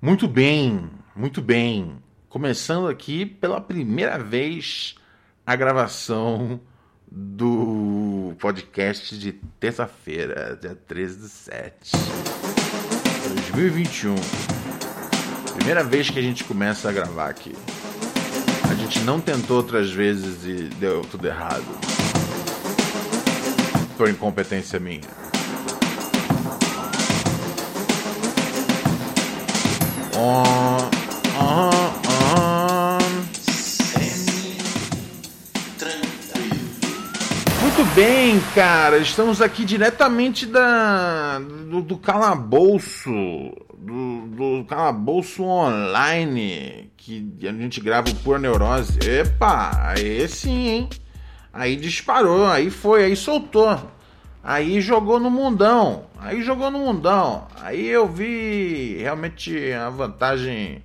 Muito bem, muito bem. Começando aqui pela primeira vez a gravação do podcast de terça-feira, dia 13 de 7 2021. Primeira vez que a gente começa a gravar aqui. A gente não tentou outras vezes e deu tudo errado. Por incompetência minha. On, on, on. Muito bem, cara. Estamos aqui diretamente da do, do calabouço, do, do calabouço online que a gente grava o Por Neurose. Epa, aí sim, hein? Aí disparou, aí foi, aí soltou. Aí jogou no mundão. Aí jogou no mundão. Aí eu vi realmente a vantagem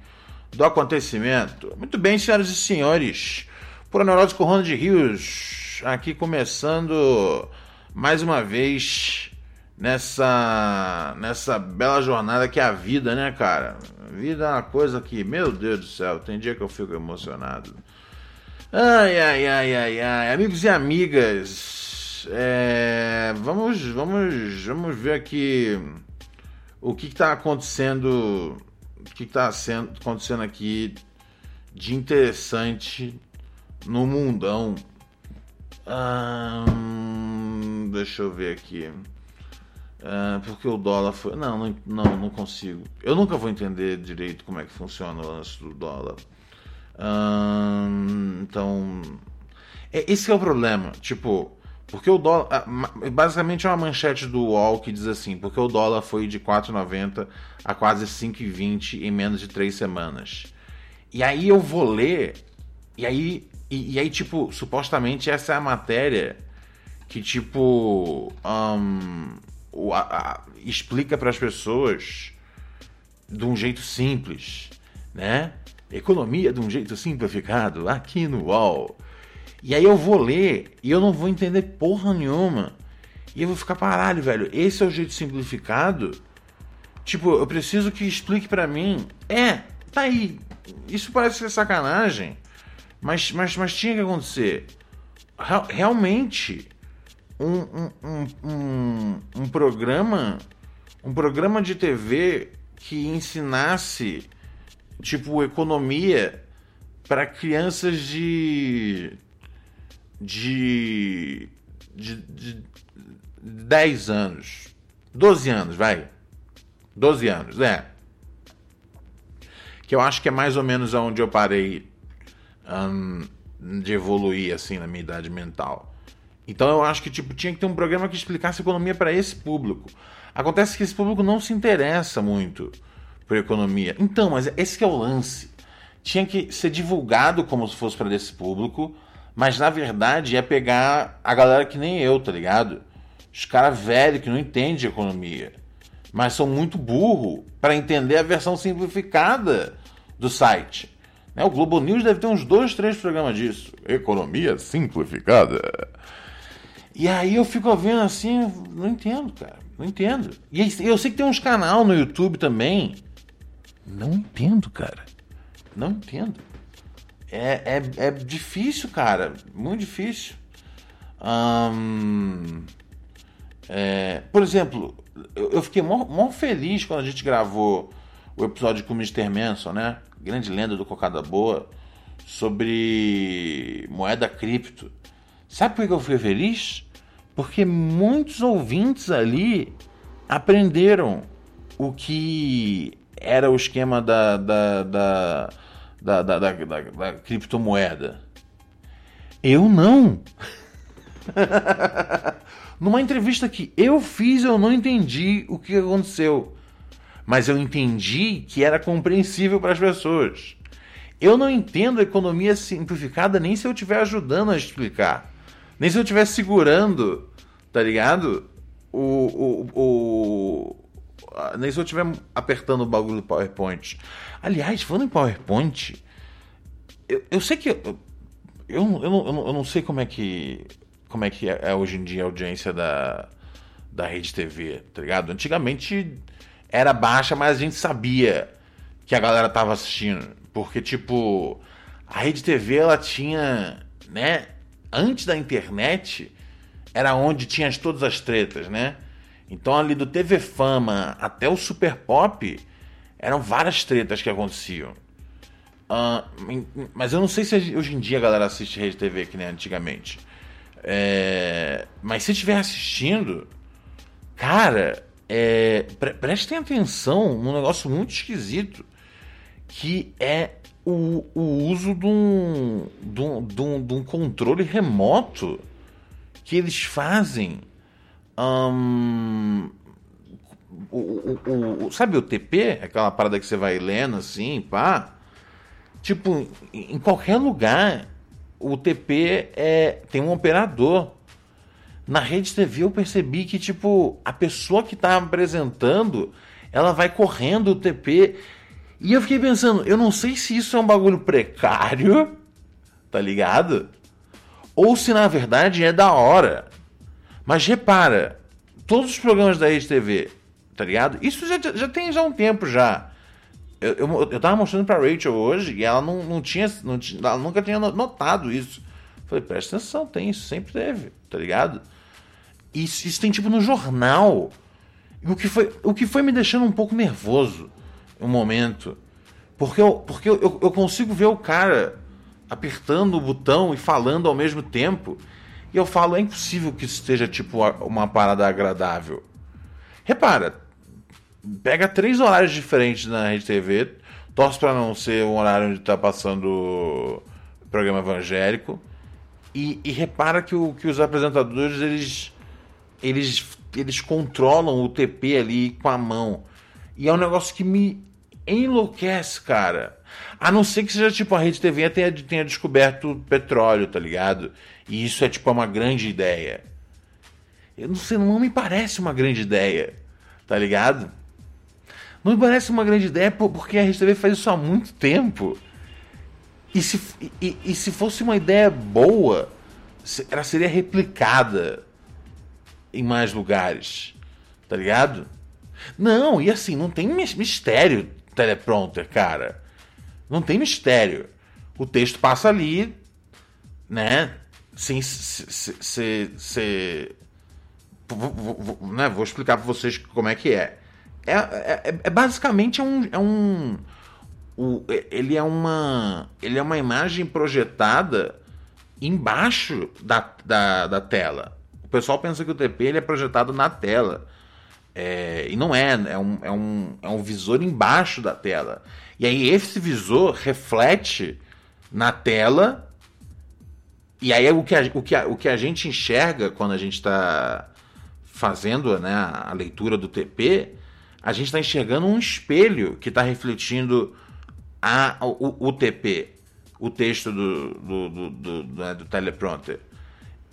do acontecimento. Muito bem, senhoras e senhores. Por Neurose com Ronald Rios. Aqui começando mais uma vez nessa nessa bela jornada que é a vida, né, cara? A vida é uma coisa que, meu Deus do céu, tem dia que eu fico emocionado. Ai, ai, ai, ai, ai. Amigos e amigas, é, vamos, vamos, vamos ver aqui o que está acontecendo, o que está acontecendo aqui de interessante no mundão. Hum, deixa eu ver aqui. Ah, porque o dólar foi. Não, não, não, consigo. Eu nunca vou entender direito como é que funciona o lance do dólar. Então. É, esse é o problema. Tipo, porque o dólar. Basicamente é uma manchete do UOL que diz assim: porque o dólar foi de 4,90 a quase 5,20 em menos de três semanas. E aí eu vou ler. E aí, e, e aí tipo, supostamente essa é a matéria que, tipo. hum, o- a- a- explica para as pessoas de um jeito simples, né? Economia de um jeito simplificado aqui no UOL. E aí eu vou ler e eu não vou entender porra nenhuma. E eu vou ficar parado, velho. Esse é o jeito simplificado? Tipo, eu preciso que explique pra mim. É, tá aí. Isso parece ser sacanagem. Mas, mas, mas tinha que acontecer. Real- realmente, um, um, um, um, um programa. Um programa de TV que ensinasse, tipo, economia para crianças de. De. de. de 10 anos. 12 anos, vai. 12 anos, é. Que eu acho que é mais ou menos onde eu parei de evoluir, assim, na minha idade mental. Então eu acho que tipo, tinha que ter um programa que explicasse economia para esse público. Acontece que esse público não se interessa muito por economia. Então, mas esse é o lance. Tinha que ser divulgado como se fosse para esse público, mas na verdade é pegar a galera que nem eu, tá ligado? Os caras velhos que não entendem de economia, mas são muito burro para entender a versão simplificada do site. Né? O Globo News deve ter uns dois, três programas disso. Economia simplificada. E aí eu fico vendo assim, não entendo, cara. Não entendo. E eu sei que tem uns canal no YouTube também. Não entendo, cara. Não entendo. É, é, é difícil, cara. Muito difícil. É, por exemplo, eu, eu fiquei mó, mó feliz quando a gente gravou o episódio com o Mr. Manson, né? Grande lenda do Cocada Boa. Sobre moeda cripto. Sabe por que eu fiquei feliz? Porque muitos ouvintes ali aprenderam o que era o esquema da, da, da, da, da, da, da- da criptomoeda. Eu não. Numa entrevista que eu fiz, eu não entendi o que aconteceu. mas eu entendi que era compreensível para as pessoas. Eu não entendo a economia simplificada nem se eu estiver ajudando a explicar. Nem se eu estiver segurando, tá ligado? O, o, o, nem se eu estiver apertando o bagulho do PowerPoint. Aliás, falando em PowerPoint, eu, eu sei que. Eu, eu, eu, não, eu não sei como é que. Como é que é, é hoje em dia a audiência da, da Rede TV, tá ligado? Antigamente era baixa, mas a gente sabia que a galera tava assistindo. Porque, tipo, a Rede TV ela tinha, né? Antes da internet, era onde tinha todas as tretas, né? Então, ali do TV Fama até o Super Pop, eram várias tretas que aconteciam. Uh, mas eu não sei se hoje em dia a galera assiste Rede TV que nem antigamente. É, mas se estiver assistindo, cara, é, pre prestem atenção num negócio muito esquisito que é o, o uso de um, de, um, de, um, de um controle remoto que eles fazem. Um, o, o, o, sabe o TP? Aquela parada que você vai lendo assim, pá. Tipo, em qualquer lugar, o TP é, tem um operador. Na rede TV eu percebi que, tipo, a pessoa que tá apresentando, ela vai correndo o TP e eu fiquei pensando, eu não sei se isso é um bagulho precário, tá ligado? Ou se na verdade é da hora. Mas repara, todos os programas da Rede TV, tá ligado? Isso já, já tem já um tempo já. Eu, eu, eu tava mostrando pra Rachel hoje e ela não, não, tinha, não. Ela nunca tinha notado isso. Falei, presta atenção, tem isso, sempre teve, tá ligado? Isso, isso tem tipo no jornal. O que, foi, o que foi me deixando um pouco nervoso um momento. Porque, eu, porque eu, eu consigo ver o cara apertando o botão e falando ao mesmo tempo. E eu falo, é impossível que isso esteja tipo uma parada agradável. Repara, pega três horários diferentes na Rede TV, torce para não ser um horário onde está passando programa evangélico. E, e, repara que, o, que os apresentadores eles, eles, eles controlam o TP ali com a mão. E é um negócio que me enlouquece, cara. A não ser que seja tipo a Rede TV tenha, tenha descoberto petróleo, tá ligado? E isso é tipo uma grande ideia. Eu não sei, não me parece uma grande ideia, tá ligado? Não me parece uma grande ideia porque a Rede TV faz isso há muito tempo. E se, e, e se fosse uma ideia boa, ela seria replicada em mais lugares, tá ligado? Não, e assim, não tem mistério teleprompter, cara. Não tem mistério. O texto passa ali, né? Sem ser. Né? Vou explicar para vocês como é que é. É, é, é basicamente um, é um. O, ele é uma. Ele é uma imagem projetada embaixo da, da, da tela. O pessoal pensa que o TP ele é projetado na tela. É, e não é, é um, é, um, é um visor embaixo da tela. E aí esse visor reflete na tela. E aí o que a, o que a, o que a gente enxerga quando a gente está fazendo né, a leitura do TP, a gente está enxergando um espelho que está refletindo a, o, o, TP, o texto do, do, do, do, do, né, do teleprompter.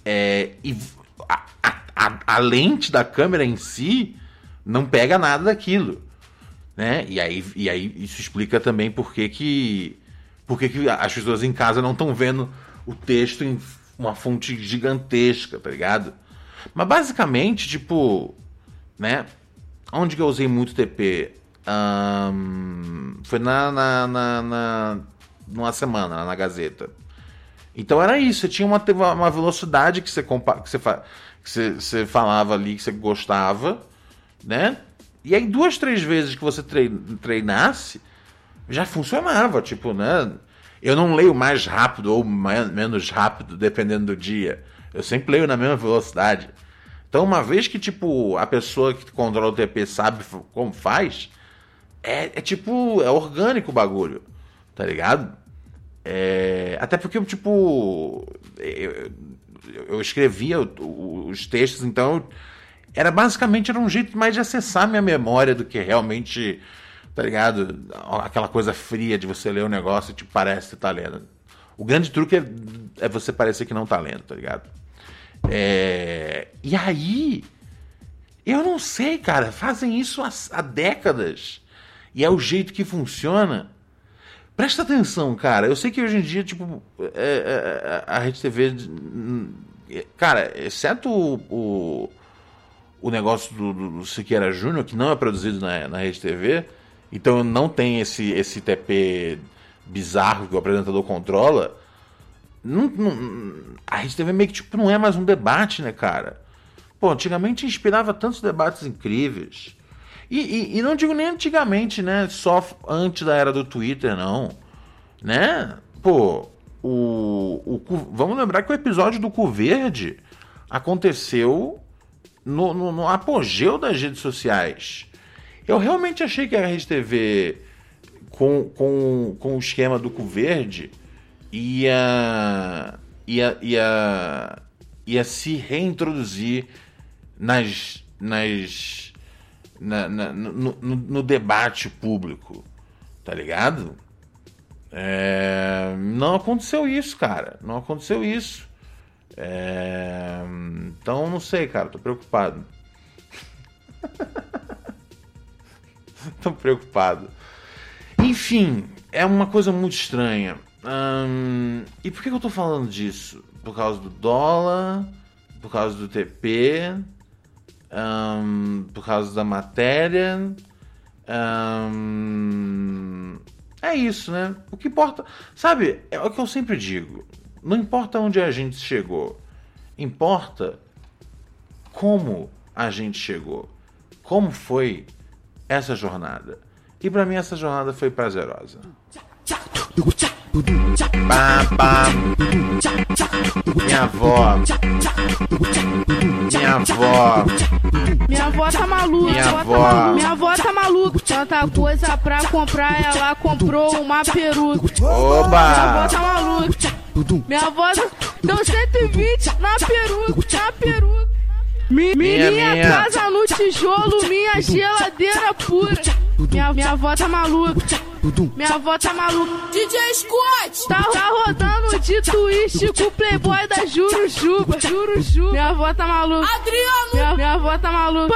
É, e a, a, a, lente da câmera em si não pega nada daquilo. Né? E, aí, e aí isso explica também por que, que, por que, que as pessoas em casa não estão vendo o texto em uma fonte gigantesca, tá ligado? Mas basicamente, tipo, né? Onde que eu usei muito TP? Um, foi na, na, na, na, numa semana, na Gazeta. Então era isso, você tinha uma, uma velocidade que você, que você, que você, você falava ali que você gostava né? E aí, duas, três vezes que você treinasse, já funcionava. Tipo, né? Eu não leio mais rápido ou mais, menos rápido, dependendo do dia. Eu sempre leio na mesma velocidade. Então, uma vez que, tipo, a pessoa que controla o TP sabe como faz, é, é tipo, é orgânico o bagulho. Tá ligado? É, até porque, tipo, eu, eu escrevia os textos, então era basicamente era um jeito mais de acessar minha memória do que realmente, tá ligado? Aquela coisa fria de você ler o um negócio e te parece que tá lendo. O grande truque é, é você parecer que não tá lendo, tá ligado? É... E aí, eu não sei, cara, fazem isso há, há décadas. E é o jeito que funciona. Presta atenção, cara. Eu sei que hoje em dia, tipo, é, é, a Rede TV. Cara, exceto o, o, o negócio do, do Siqueira Júnior, que não é produzido na, na Rede TV, então não tem esse, esse TP bizarro que o apresentador controla. Não, não, a Rede TV meio que tipo, não é mais um debate, né, cara? Pô, antigamente inspirava tantos debates incríveis. E, e, e, não digo nem antigamente, né? Só antes da era do Twitter, não. Né? Pô, o, o, vamos lembrar que o episódio do Cu Verde aconteceu no, no, no apogeu das redes sociais. Eu realmente achei que a Rede TV, com, com, com o esquema do Cu Verde, ia, ia, ia, ia se reintroduzir nas, nas na, na no, no, no, debate público, tá ligado? É, não aconteceu isso, cara. Não aconteceu isso. É, então, não sei, cara. Tô preocupado. tô preocupado. Enfim, é uma coisa muito estranha. Hum, e por que eu tô falando disso? Por causa do dólar? Por causa do TP? um, por causa da matéria. Um, é isso, né? O que importa. Sabe, é o que eu sempre digo. Não importa onde a gente chegou. Importa como a gente chegou. Como foi essa jornada. E para mim essa jornada foi prazerosa. Pá, pá. Minha avó. Minha avó. Minha avó tá maluca. Minha avó. Minha avó tá maluca. Tanta coisa pra comprar, ela comprou uma peruca. Oba! Minha avó tá maluca. Minha avó deu 120 na peruca, na peruca. Minha, minha, minha casa no tijolo, minha geladeira pura. Minha, minha avó tá maluca. Minha avó tá maluca. DJ Scott! Tá, tá rodando de twist com o playboy da Jurujuba. Jurujuba. Minha avó tá maluca. Adriano! Minha, minha avó tá maluca.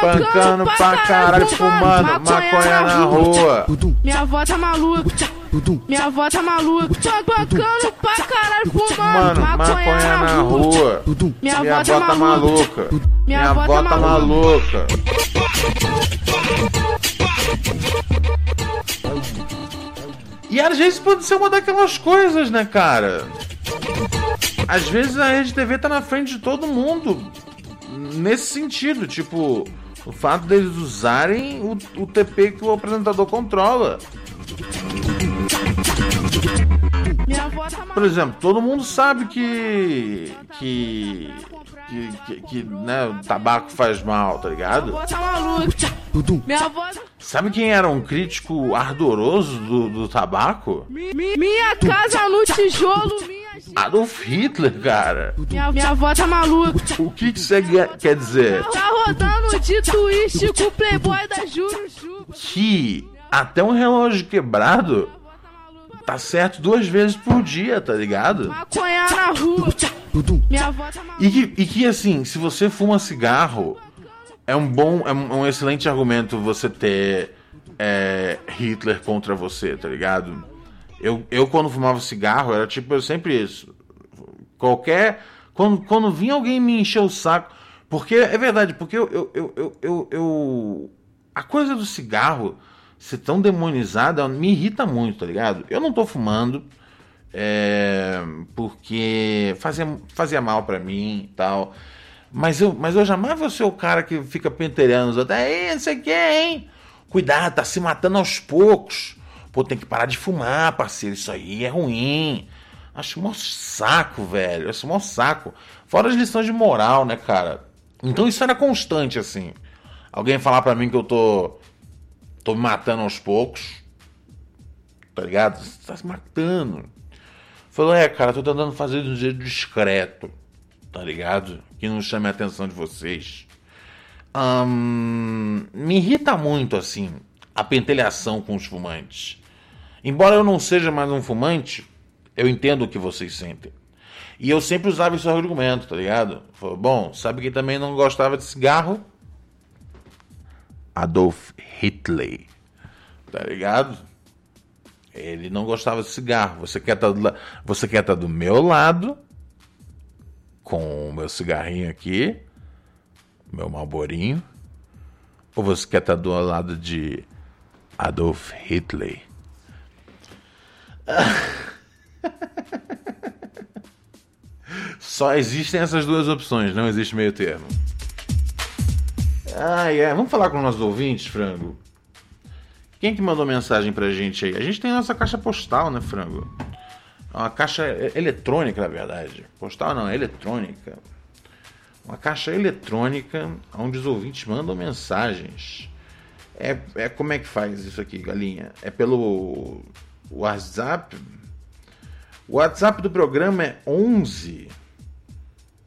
Pancando pra caralho, fumando maconha na rua. Minha avó tá maluca. Minha avó tá maluca. Pancando pra caralho, fumando maconha na rua. Minha avó tá maluca. Minha avó tá maluca. E às vezes pode ser uma daquelas coisas, né, cara? Às vezes a Rede TV tá na frente de todo mundo. Nesse sentido, tipo, o fato deles usarem o, o TP que o apresentador controla. Por exemplo, todo mundo sabe que. que. que, que, que né, o tabaco faz mal, tá ligado? Sabe quem era um crítico ardoroso do, do tabaco? Minha casa no tijolo, minha. Adolf Hitler, cara. Minha, minha avó tá maluca. O que que você quer dizer? Tá rodando de twist com o playboy da Jurujuba. Que até um relógio quebrado tá certo duas vezes por dia, tá ligado? Maconha na rua. Minha avó tá. E que, e que assim, se você fuma cigarro, é um bom, é um, excelente argumento você ter é, Hitler contra você, tá ligado? Eu, eu quando fumava cigarro, era tipo, eu sempre isso. Qualquer. Quando, quando vinha alguém me encher o saco. Porque é verdade, porque eu, eu, eu, eu, eu a coisa do cigarro ser tão demonizada me irrita muito, tá ligado? Eu não tô fumando é, porque fazia, fazia mal para mim e tal. Mas eu, mas eu jamais vou ser o cara que fica penteirando os outros. Aí, não sei o que, hein? Cuidado, tá se matando aos poucos. Pô, tem que parar de fumar, parceiro. Isso aí é ruim. Acho um saco, velho. Acho um saco. Fora as lições de moral, né, cara? Então isso era constante, assim. Alguém falar para mim que eu tô. Tô me matando aos poucos. Tá ligado? Você tá se matando. Falou, é, cara, tô tentando fazer de um jeito discreto. Tá ligado? Que não chame a atenção de vocês. hum, me irrita muito, assim, a pentelhação com os fumantes. Embora eu não seja mais um fumante, eu entendo o que vocês sentem. E eu sempre usava esse argumento, tá ligado? Bom, sabe quem também não gostava de cigarro? Adolf Hitler. Tá ligado? Ele não gostava de cigarro. Você quer tá do, você quer tá do meu lado com o meu cigarrinho aqui, meu malborinho, ou você quer tá do lado de Adolf Hitler? Só existem essas duas opções, não existe meio termo. Ah, é. Vamos falar com nossos ouvintes, Frango? Quem que mandou mensagem pra gente aí? A gente tem nossa caixa postal, né, Frango? É uma caixa eletrônica, na verdade. Postal não, é eletrônica. Uma caixa eletrônica onde os ouvintes mandam mensagens. É, é como é que faz isso aqui, galinha? É pelo WhatsApp? O WhatsApp do programa é 11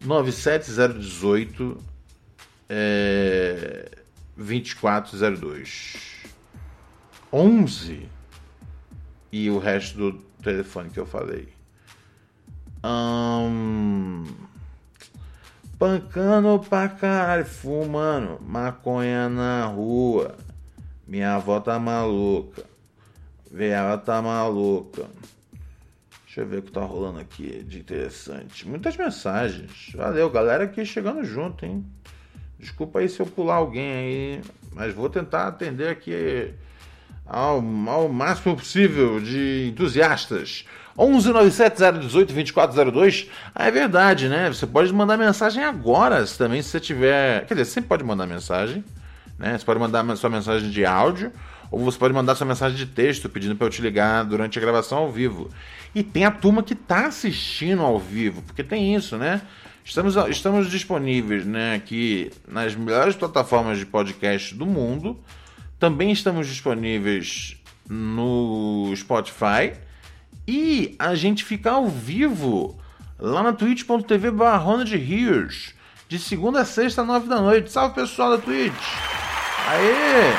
97018 é, 2402. 11 e o resto do telefone que eu falei. Um, pancando pra caralho, fumando maconha na rua. Minha avó tá maluca. Ela tá maluca. Deixa eu ver o que tá rolando aqui de interessante. Muitas mensagens. Valeu, galera aqui chegando junto, hein? Desculpa aí se eu pular alguém aí, mas vou tentar atender aqui ao, ao máximo possível de entusiastas. 11970182402. Ah, é verdade, né? Você pode mandar mensagem agora, se também se você tiver. Quer dizer, você pode mandar mensagem, né? Você pode mandar sua mensagem de áudio, ou você pode mandar sua mensagem de texto pedindo para eu te ligar durante a gravação ao vivo. E tem a turma que está assistindo ao vivo, porque tem isso, né? Estamos, estamos disponíveis né, aqui nas melhores plataformas de podcast do mundo. Também estamos disponíveis no Spotify. E a gente fica ao vivo lá na twitch.tv de Rios. De segunda a sexta, nove da noite. Salve pessoal da Twitch! Aê!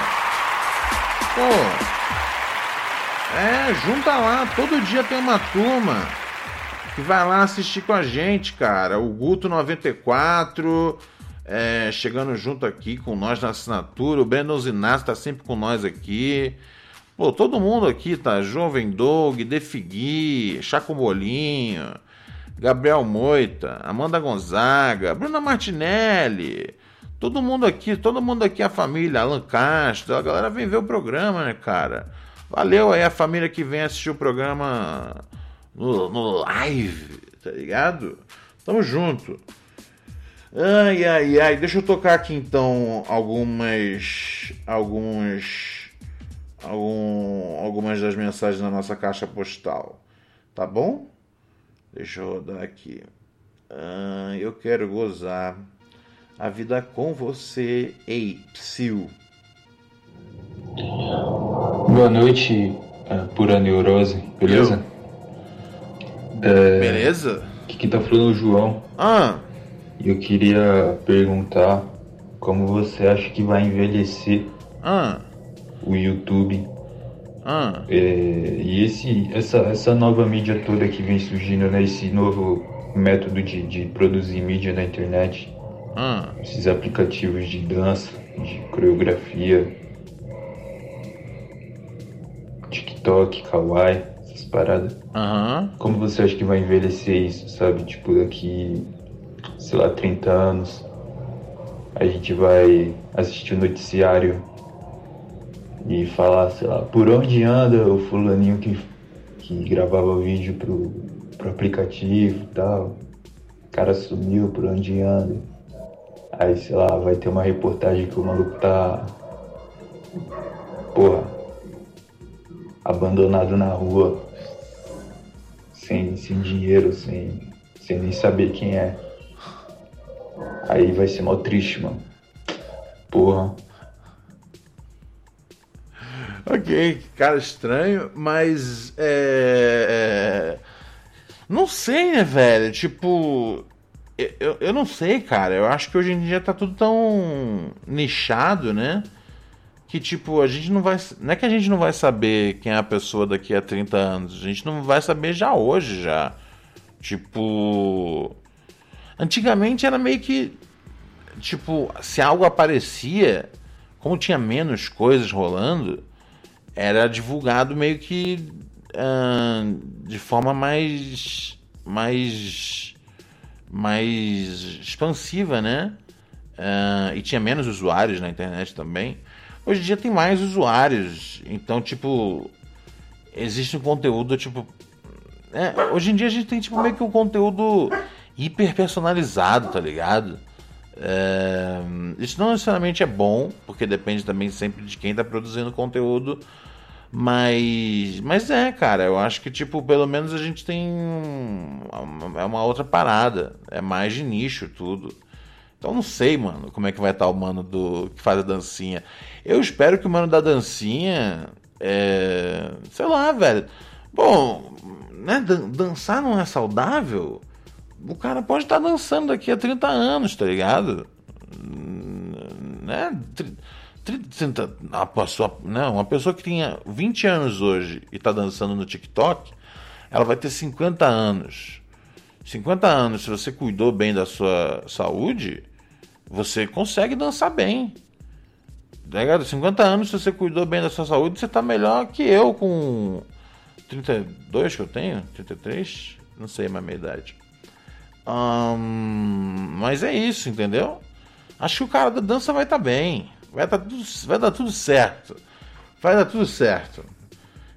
Pô! É, junta lá, todo dia tem uma turma que vai lá assistir com a gente, cara. O Guto 94 é, chegando junto aqui com nós na assinatura. O Brandon Zinassi tá sempre com nós aqui. Pô, todo mundo aqui tá. Jovem Doug, Defigui, Chaco Molinho, Gabriel Moita, Amanda Gonzaga, Bruna Martinelli. Todo mundo aqui, todo mundo aqui, a família, Alan Castro, a galera vem ver o programa, né, cara? Valeu aí a família que vem assistir o programa no, no live, tá ligado? Tamo junto. Ai, ai, ai. Deixa eu tocar aqui então algumas. Alguns. Algum, algumas das mensagens na nossa caixa postal. Tá bom? Deixa eu rodar aqui. Ah, eu quero gozar a vida com você, ei, psiu. Boa noite, uh, pura neurose, beleza? É, beleza? Aqui quem tá falando é o João. Ah. Eu queria perguntar como você acha que vai envelhecer ah. o YouTube. Ah. É, e esse, essa, essa nova mídia toda que vem surgindo, né? Esse novo método de, de produzir mídia na internet. Ah. Esses aplicativos de dança, de coreografia. TikTok, Kawaii, essas paradas. Aham. Como você acha que vai envelhecer isso, sabe? Tipo, daqui sei lá, 30 anos, a gente vai assistir o noticiário e falar, sei lá, por onde anda o fulaninho que, que gravava vídeo pro, pro aplicativo e tal. O cara sumiu, por onde anda. Aí, sei lá, vai ter uma reportagem que o maluco tá. Porra. Abandonado na rua. Sem, sem dinheiro, sem, sem nem saber quem é. Aí vai ser mal triste, mano. Porra. Ok, cara estranho, mas é, é, Não sei, né, velho? Tipo. eu, eu não sei, cara. Eu acho que hoje em dia tá tudo tão nichado, né? Que tipo, a gente não vai. Não é que a gente não vai saber quem é a pessoa daqui a 30 anos. A gente não vai saber já hoje já. Tipo. Antigamente era meio que. Tipo, se algo aparecia, como tinha menos coisas rolando, era divulgado meio que de forma mais. mais mais expansiva, né? E tinha menos usuários na internet também. Hoje em dia tem mais usuários, então, tipo, existe um conteúdo, tipo. É, hoje em dia a gente tem, tipo, meio que um conteúdo hiper personalizado, tá ligado? É, isso não necessariamente é bom, porque depende também sempre de quem está produzindo conteúdo. Mas, mas é, cara, eu acho que, tipo, pelo menos a gente tem. É uma outra parada. É mais de nicho tudo. Então não sei, mano, como é que vai estar tá o mano do que faz a dancinha. Eu espero que o mano da dancinha. É, sei lá, velho. Bom, né? Dançar não é saudável? O cara pode estar tá dançando daqui a 30 anos, tá ligado? Né? uma pessoa, não, uma pessoa que tinha 20 anos hoje e está dançando no TikTok, ela vai ter 50 anos. 50 anos, se você cuidou bem da sua saúde, você consegue dançar bem. Tá ligado? 50 anos, se você cuidou bem da sua saúde, você está melhor que eu com 32 que eu tenho, 33, não sei a minha idade. mas é isso, entendeu? Acho que o cara da dança vai estar tá bem. Vai dar, tudo, vai dar tudo certo. Vai dar tudo certo.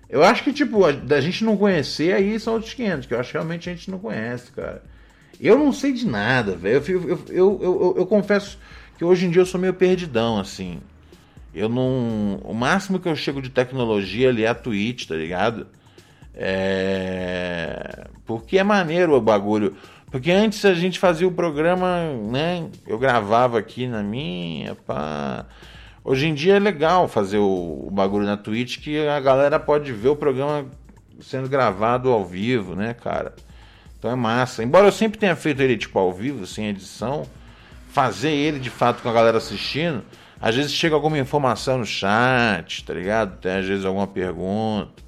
Eu acho que, tipo, da gente não conhecer, aí são outros 500, que eu acho que realmente a gente não conhece, cara. Eu não sei de nada, velho. Eu, eu, eu, eu, eu, confesso que hoje em dia eu sou meio perdidão, assim. Eu não. O máximo que eu chego de tecnologia ali é a Twitch, tá ligado? É. Porque é maneiro o bagulho. Porque antes a gente fazia o programa, né? Eu gravava aqui na minha, pá. Hoje em dia é legal fazer o, bagulho na Twitch que a galera pode ver o programa sendo gravado ao vivo, né, cara? Então é massa. Embora eu sempre tenha feito ele tipo ao vivo, sem edição, fazer ele de fato com a galera assistindo, às vezes chega alguma informação no chat, tá ligado? Tem às vezes alguma pergunta.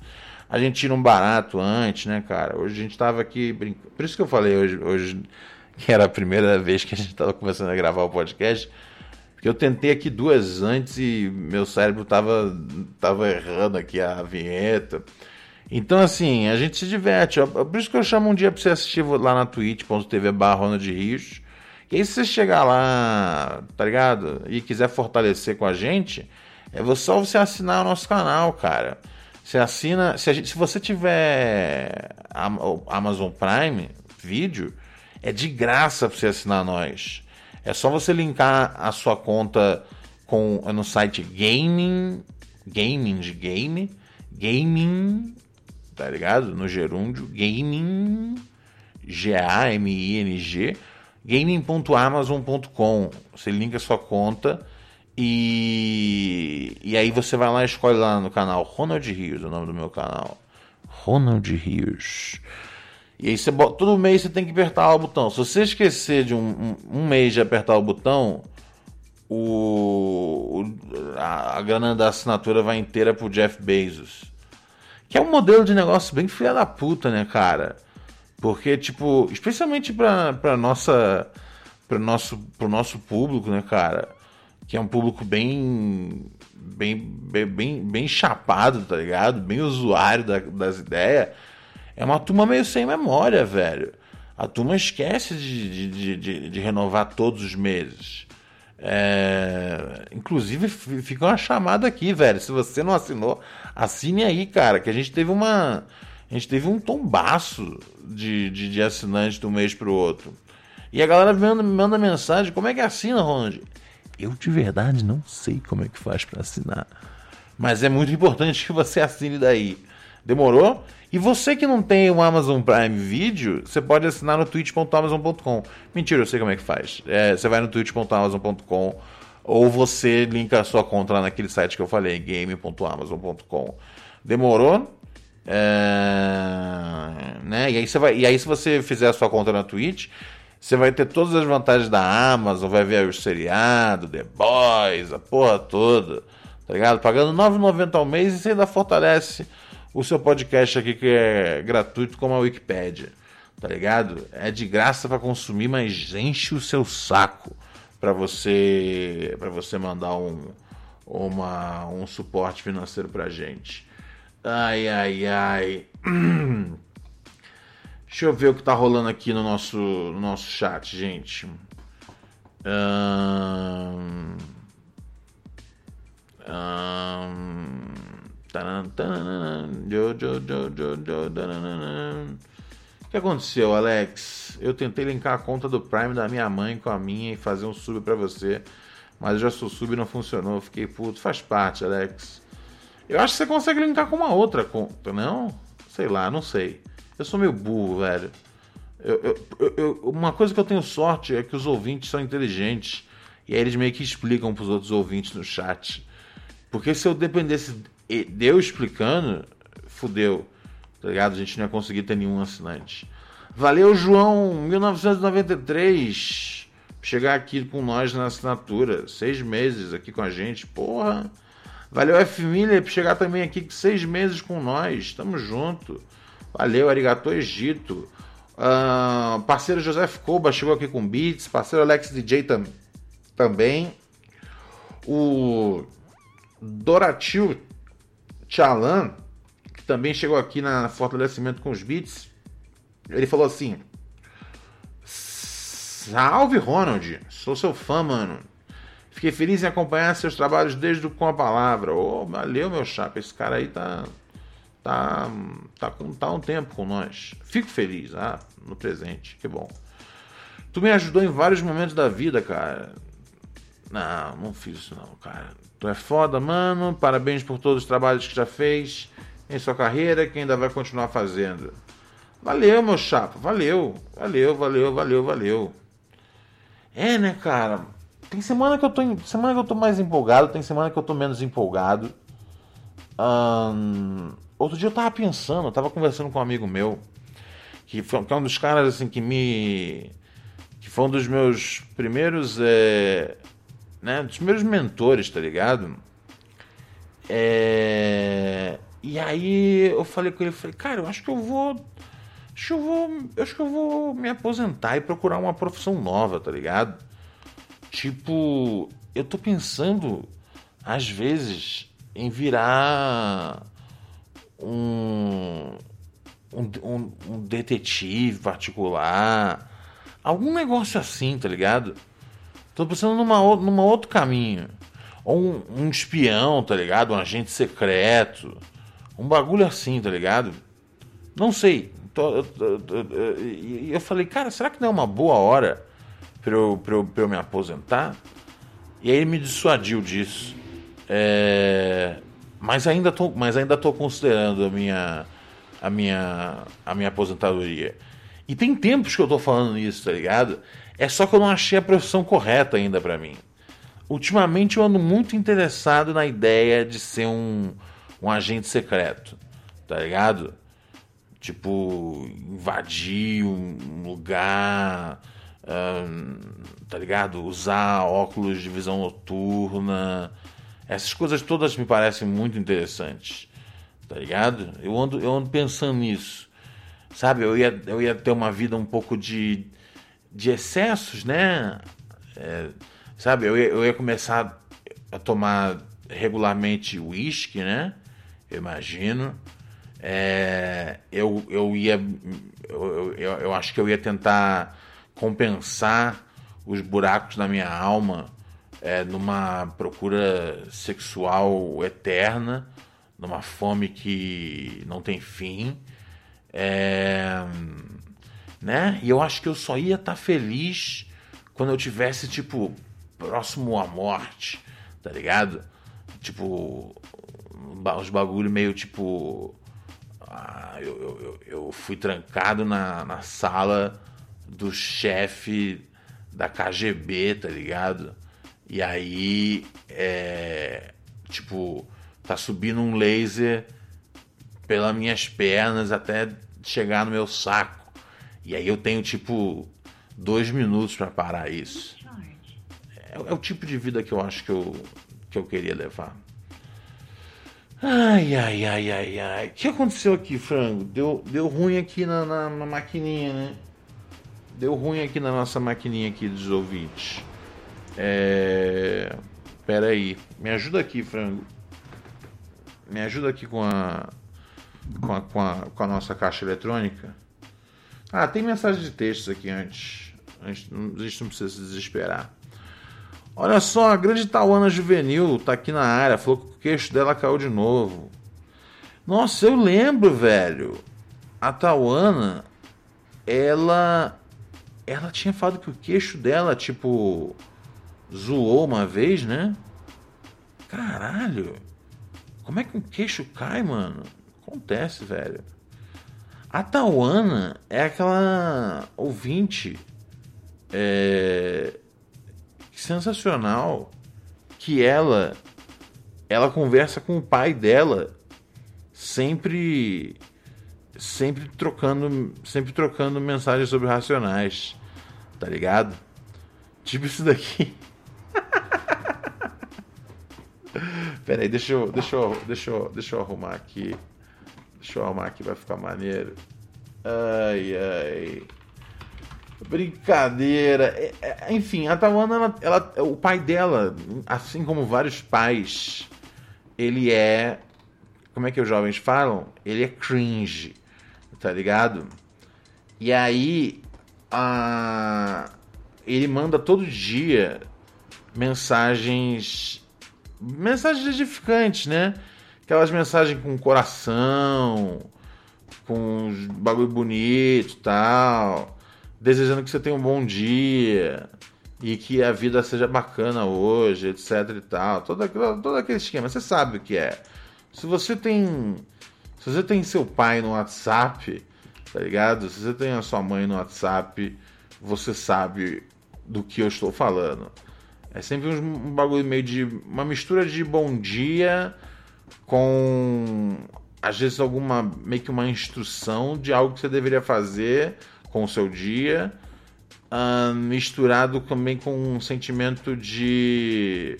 A gente tira um barato antes, né, cara? Hoje a gente tava aqui brincando. Por isso que eu falei hoje, hoje que era a primeira vez que a gente tava começando a gravar o podcast. Porque eu tentei aqui duas antes e meu cérebro tava, tava errando aqui a vinheta. Então, assim, a gente se diverte. Por isso que eu chamo um dia pra você assistir lá na twitch.tv barra de Rios. E aí, se você chegar lá, tá ligado? E quiser fortalecer com a gente, é só você assinar o nosso canal, cara. Você assina. Se, gente, se você tiver Amazon Prime Video, é de graça para você assinar nós. É só você linkar a sua conta com no site Gaming. Gaming de game. Gaming. Tá ligado? No gerúndio. Gaming. G-A-M-I-N-G. Gaming.amazon.com. Você linka sua conta e, e aí você vai lá e escolhe lá no canal Ronald Rios, é o nome do meu canal. Ronald Rios. E aí você bota, todo mês você tem que apertar o botão. Se você esquecer de um, um, um mês de apertar o botão, o, a, a grana da assinatura vai inteira pro Jeff Bezos. Que é um modelo de negócio bem filha da puta, né, cara? Porque, tipo, especialmente pra, pra nossa. Pro nosso, pro nosso público, né, cara? que é um público bem bem, bem, bem, bem chapado, tá ligado? Bem usuário da, das ideias. É uma turma meio sem memória, velho. A turma esquece de, de, de, de renovar todos os meses. É... Inclusive, fica uma chamada aqui, velho. Se você não assinou, assine aí, cara. Que a gente teve uma. A gente teve um tombaço de, de, de assinantes de um mês pro outro. E a galera me manda, me manda mensagem: como é que assina, Ronald? Eu de verdade não sei como é que faz para assinar. Mas é muito importante que você assine daí. Demorou? E você que não tem o Amazon Prime Video, você pode assinar no twitch.amazon.com. Mentira, eu sei como é que faz. É, você vai no twitch.amazon.com ou você linka a sua conta naquele site que eu falei, game.amazon.com. Demorou? É... Né? E, aí você vai... e aí, se você fizer a sua conta na Twitch, Você vai ter todas as vantagens da Amazon, vai ver os seriados, The Boys, a porra toda, tá ligado? Pagando R$ 9,90 ao mês e você ainda fortalece o seu podcast aqui que é gratuito como a Wikipedia, tá ligado? É de graça para consumir, mas enche o seu saco para você para você mandar um uma, um suporte financeiro pra gente. Ai, ai, ai. Deixa eu ver o que tá rolando aqui no nosso, no nosso chat, gente. Um... Um... O que aconteceu, Alex? Eu tentei linkar a conta do Prime da minha mãe com a minha e fazer um sub para você, mas eu já sou sub e não funcionou. Fiquei puto. Faz parte, Alex. Eu acho que você consegue linkar com uma outra conta, não? Sei lá, não sei. Eu sou meio burro, velho. Eu, eu, eu, uma coisa que eu tenho sorte é que os ouvintes são inteligentes. E aí eles meio que explicam pros outros ouvintes no chat. Porque se eu dependesse de eu explicando, fudeu. Tá ligado? A gente não ia conseguir ter nenhum assinante. Valeu, João, 1993. Chegar aqui com nós na assinatura. Seis meses aqui com a gente. Porra. Valeu, F. Miller, por chegar também aqui seis meses com nós. Tamo junto. Valeu, Arigato Egito. Uh, parceiro José Koba chegou aqui com beats. Parceiro Alex DJ tam, também. O Doratil Chalan, também chegou aqui na fortalecimento com os beats. Ele falou assim: Salve Ronald, sou seu fã, mano. Fiquei feliz em acompanhar seus trabalhos desde o Com a Palavra. Oh, valeu, meu chapa. Esse cara aí tá tá, tá, tá um tempo com nós. Fico feliz, ah, no presente, que bom. Tu me ajudou em vários momentos da vida, cara. Não, não fiz isso não, cara. Tu é foda, mano. Parabéns por todos os trabalhos que já fez em sua carreira que ainda vai continuar fazendo. Valeu, meu chapa. Valeu. Valeu, valeu, valeu, valeu. É, né, cara? Tem semana que eu tô semana que eu tô mais empolgado, tem semana que eu tô menos empolgado. Outro dia eu tava pensando, eu tava conversando com um amigo meu, que, foi, que é um dos caras assim que me. que foi um dos meus primeiros. É, né, dos primeiros mentores, tá ligado? É, e aí eu falei com ele, falei, cara, eu acho que eu vou. Acho que eu vou. Acho que eu vou me aposentar e procurar uma profissão nova, tá ligado? Tipo, eu tô pensando, às vezes, em virar um, um, um, detetive particular, algum negócio assim, tá ligado? Tô pensando numa, numa outro caminho. Ou um, um espião, tá ligado? Um agente secreto. Um bagulho assim, tá ligado? Não sei. E eu falei, cara, será que não é uma boa hora pra eu, pra eu, pra eu me aposentar? E aí ele me dissuadiu disso. É... Mas ainda tô, mas ainda tô considerando a minha, a minha, a minha aposentadoria. E tem tempos que eu tô falando isso, tá ligado? É só que eu não achei a profissão correta ainda para mim. Ultimamente eu ando muito interessado na ideia de ser um, um agente secreto, tá ligado? Tipo, invadir um lugar, tá ligado? Usar óculos de visão noturna, essas coisas todas me parecem muito interessantes, tá ligado? Eu ando, eu ando pensando nisso, sabe? Eu ia, eu ia ter uma vida um pouco de, de excessos, né? É, sabe? Eu ia, eu ia começar a tomar regularmente uísque, né? Imagino. É, eu, eu ia. Eu, eu, eu acho que eu ia tentar compensar os buracos na minha alma é, numa procura sexual eterna, numa fome que não tem fim. É, né? E eu acho que eu só ia estar tá feliz quando eu tivesse, tipo, próximo à morte, tá ligado? Tipo, os bagulho meio tipo. Ah, eu, eu, eu fui trancado na, na sala do chefe da KGB, tá ligado? E aí, é, tipo, tá subindo um laser pelas minhas pernas até chegar no meu saco. E aí eu tenho, tipo, dois minutos para parar isso. É, é, o tipo de vida que eu acho que eu, que eu queria levar. Ai, ai, ai, ai, ai. O que aconteceu aqui, frango? Deu, deu ruim aqui na, na, na maquininha, né? Deu ruim aqui na nossa maquininha aqui dos ouvintes. É... Pera aí. Me ajuda aqui, frango. Me ajuda aqui com a, com a, com a, com a nossa caixa eletrônica. Ah, tem mensagem de texto aqui antes. antes a gente não precisa se desesperar. Olha só, a grande Tauana Juvenil tá aqui na área. Falou que o queixo dela caiu de novo. Nossa, eu lembro, velho. A Tauana, ela. Ela tinha falado que o queixo dela, tipo. Zoou uma vez, né? Caralho. Como é que um queixo cai, mano? Acontece, velho. A Tawana é aquela ouvinte é, sensacional que ela ela conversa com o pai dela sempre sempre trocando sempre trocando mensagens sobre racionais, tá ligado? Tipo isso daqui. Pera aí, deixa eu, deixa eu, deixa eu, deixa eu arrumar aqui. Deixa eu arrumar aqui, vai ficar maneiro. Ai, ai. Brincadeira. É, é, enfim, a Tawana, ela, ela, o pai dela, assim como vários pais, ele é. Como é que os jovens falam? Ele é cringe, tá ligado? E aí, a, ele manda todo dia mensagens mensagens edificantes, né? Aquelas mensagens com coração, com bagulho bonito tal, desejando que você tenha um bom dia e que a vida seja bacana hoje, etc e tal. Todo, todo aquele esquema, você sabe o que é. Se você tem. Se você tem seu pai no WhatsApp, tá ligado? Se você tem a sua mãe no WhatsApp, você sabe do que eu estou falando. É sempre um, bagulho meio de. Uma mistura de bom dia com. Às vezes alguma. meio que uma instrução de algo que você deveria fazer com o seu dia. Uh, misturado também com um sentimento de.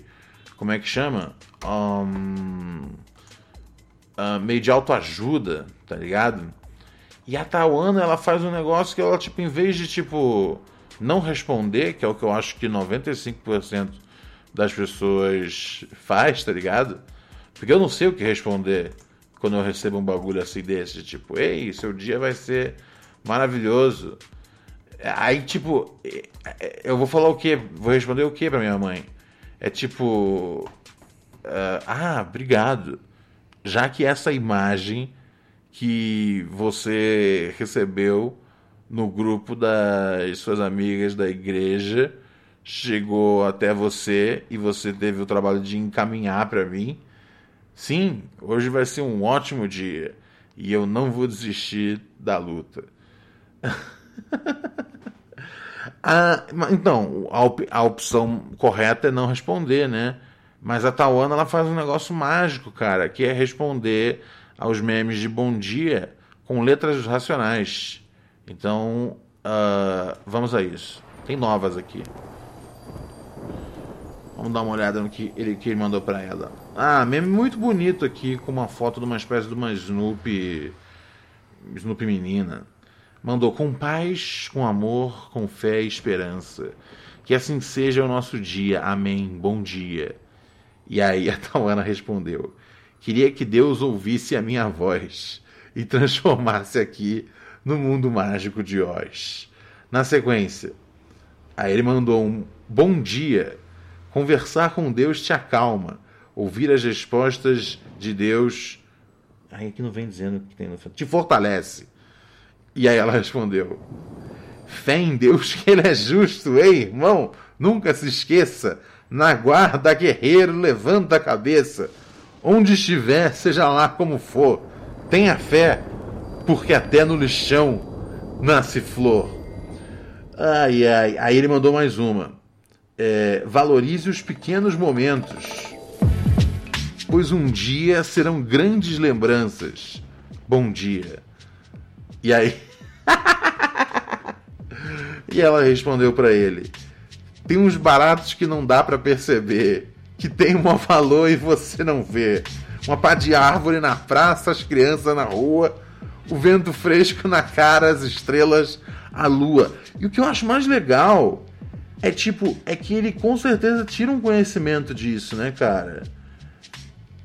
Como é que chama? Um, uh, meio de autoajuda, tá ligado? E a Tawana, ela faz um negócio que ela, tipo, em vez de, tipo não responder, que é o que eu acho que 95% das pessoas faz, tá ligado? Porque eu não sei o que responder quando eu recebo um bagulho assim desse, tipo, ei, seu dia vai ser maravilhoso. Aí, tipo, eu vou falar o quê? Vou responder o quê pra minha mãe? É tipo, uh, ah, obrigado. Já que essa imagem que você recebeu no grupo das suas amigas da igreja chegou até você e você teve o trabalho de encaminhar para mim. Sim, hoje vai ser um ótimo dia e eu não vou desistir da luta. ah, então, a, op a opção correta é não responder, né? Mas a Tawana ela faz um negócio mágico, cara, que é responder aos memes de bom dia com letras racionais. Então, uh, vamos a isso. Tem novas aqui. Vamos dar uma olhada no que ele, que ele mandou para ela. Ah, meme muito bonito aqui, com uma foto de uma espécie de uma Snoopy. Snoopy menina. Mandou com paz, com amor, com fé e esperança. Que assim seja o nosso dia. Amém. Bom dia. E aí a Tawana respondeu: Queria que Deus ouvisse a minha voz e transformasse aqui no mundo mágico de Oz. Na sequência, aí ele mandou um bom dia. Conversar com Deus te acalma. Ouvir as respostas de Deus. Aí aqui não vem dizendo que tem no te fortalece. E aí ela respondeu: Fé em Deus que Ele é justo, ei, irmão, nunca se esqueça. Na guarda, guerreiro, levanta a cabeça. Onde estiver, seja lá como for, tenha fé, porque até no lixão nasce flor. Ai, ai. Aí ele mandou mais uma. É, valorize os pequenos momentos, pois um dia serão grandes lembranças. Bom dia. E aí. e ela respondeu para ele: Tem uns baratos que não dá para perceber, que tem um valor e você não vê. Uma pá de árvore na praça, as crianças na rua, o vento fresco na cara, as estrelas, a lua. E o que eu acho mais legal é tipo, é que ele com certeza tira um conhecimento disso, né, cara?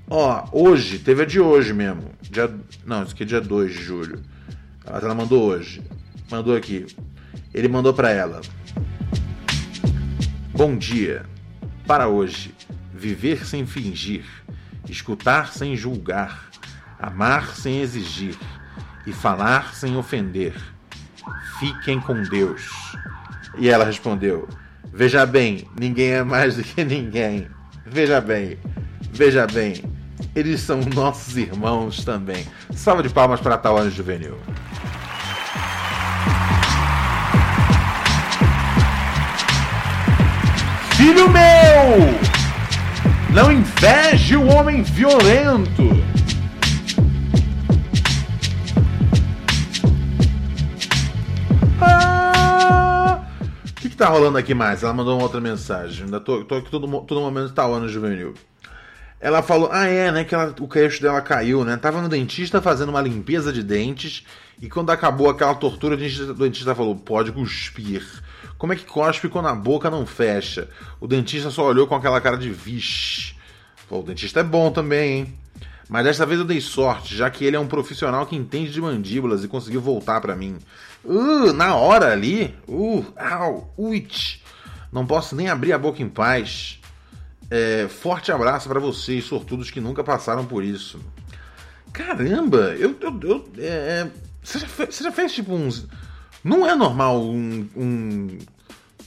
Ó, hoje, teve a de hoje mesmo. Dia, não, isso aqui é dia 2 de julho. Ela mandou hoje. Mandou aqui. Ele mandou para ela. Bom dia. Para hoje, viver sem fingir, escutar sem julgar, amar sem exigir e falar sem ofender. Fiquem com Deus. E ela respondeu: Veja bem, ninguém é mais do que ninguém. Veja bem, veja bem, eles são nossos irmãos também. Salva de palmas para a Juvenil. Filho meu! Não inveje o homem violento! Ah! O que, tá rolando aqui mais? Ela mandou uma outra mensagem. Ainda tô, tô aqui todo, todo momento tá ano juvenil. Ela falou, ah é, né, que ela, o queixo dela caiu, né? Tava no dentista fazendo uma limpeza de dentes e quando acabou aquela tortura, o dentista, o dentista falou, pode cuspir. Como é que cospe quando a boca não fecha? O dentista só olhou com aquela cara de vixe. Pô, o dentista é bom também, hein? Mas desta vez eu dei sorte, já que ele é um profissional que entende de mandíbulas e conseguiu voltar para mim. Uh, na hora ali? Uh, au, uit. Não posso nem abrir a boca em paz. É, forte abraço para vocês, sortudos que nunca passaram por isso. Caramba, eu. eu, eu é, você, já fez, você já fez tipo uns. Não é normal um, um,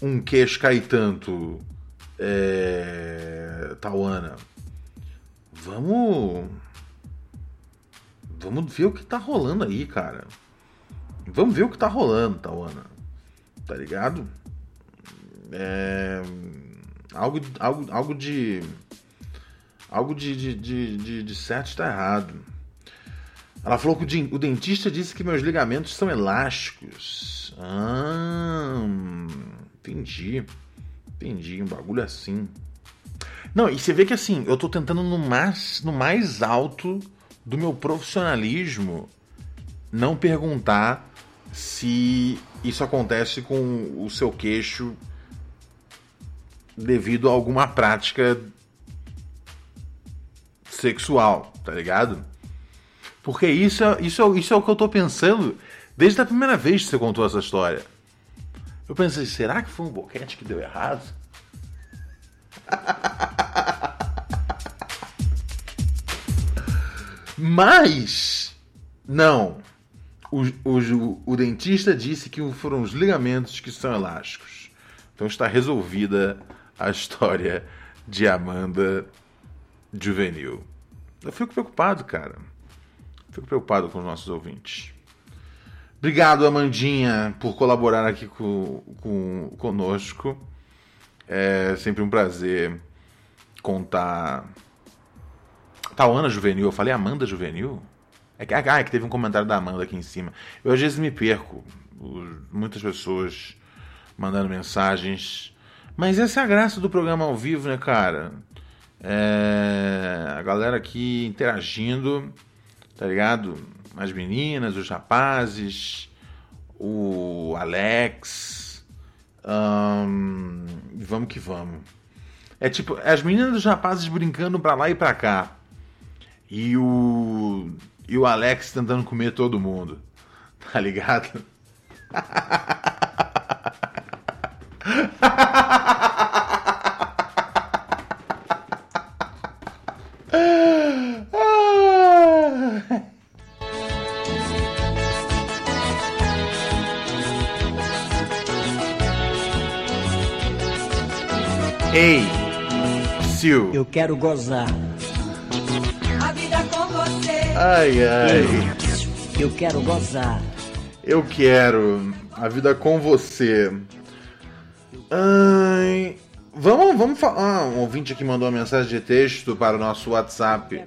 um queixo cair tanto, é, Tauana. Vamos. Vamos ver o que tá rolando aí, cara. Vamos ver o que tá rolando, Tauana. Tá ligado? É. Algo, algo, algo de. Algo de, de, de, de, de certo está errado. Ela falou que o dentista disse que meus ligamentos são elásticos. Ah, entendi. Entendi, um bagulho assim. Não, e você vê que assim, eu tô tentando no mais, no mais alto do meu profissionalismo não perguntar se isso acontece com o seu queixo devido a alguma prática sexual, tá ligado? Porque isso é, isso, é, isso é o que eu tô pensando desde a primeira vez que você contou essa história. Eu pensei, será que foi um boquete que deu errado? Mas, não. O, o, o, dentista disse que foram os ligamentos que são elásticos. Então está resolvida a história de Amanda Juvenil. Eu fico preocupado, cara. Fico preocupado com os nossos ouvintes. Obrigado, Amandinha, por colaborar aqui com, com, conosco. É sempre um prazer contar. Ana Juvenil, eu falei Amanda Juvenil? É que, ah, é que teve um comentário da Amanda aqui em cima. Eu às vezes me perco. Muitas pessoas mandando mensagens mas essa é a graça do programa ao vivo, né, cara? É... A galera aqui interagindo, tá ligado? As meninas, os rapazes, o Alex. Vamos que vamos. É tipo, as meninas e os rapazes brincando pra lá e pra cá. E o. E o Alex tentando comer todo mundo. Tá ligado? Eu quero gozar. A vida com você. Ai, ai. Eu quero gozar. Eu quero a vida com você. Ai, vamos, vamos falar. Ah, um ouvinte aqui mandou uma mensagem de texto para o nosso WhatsApp.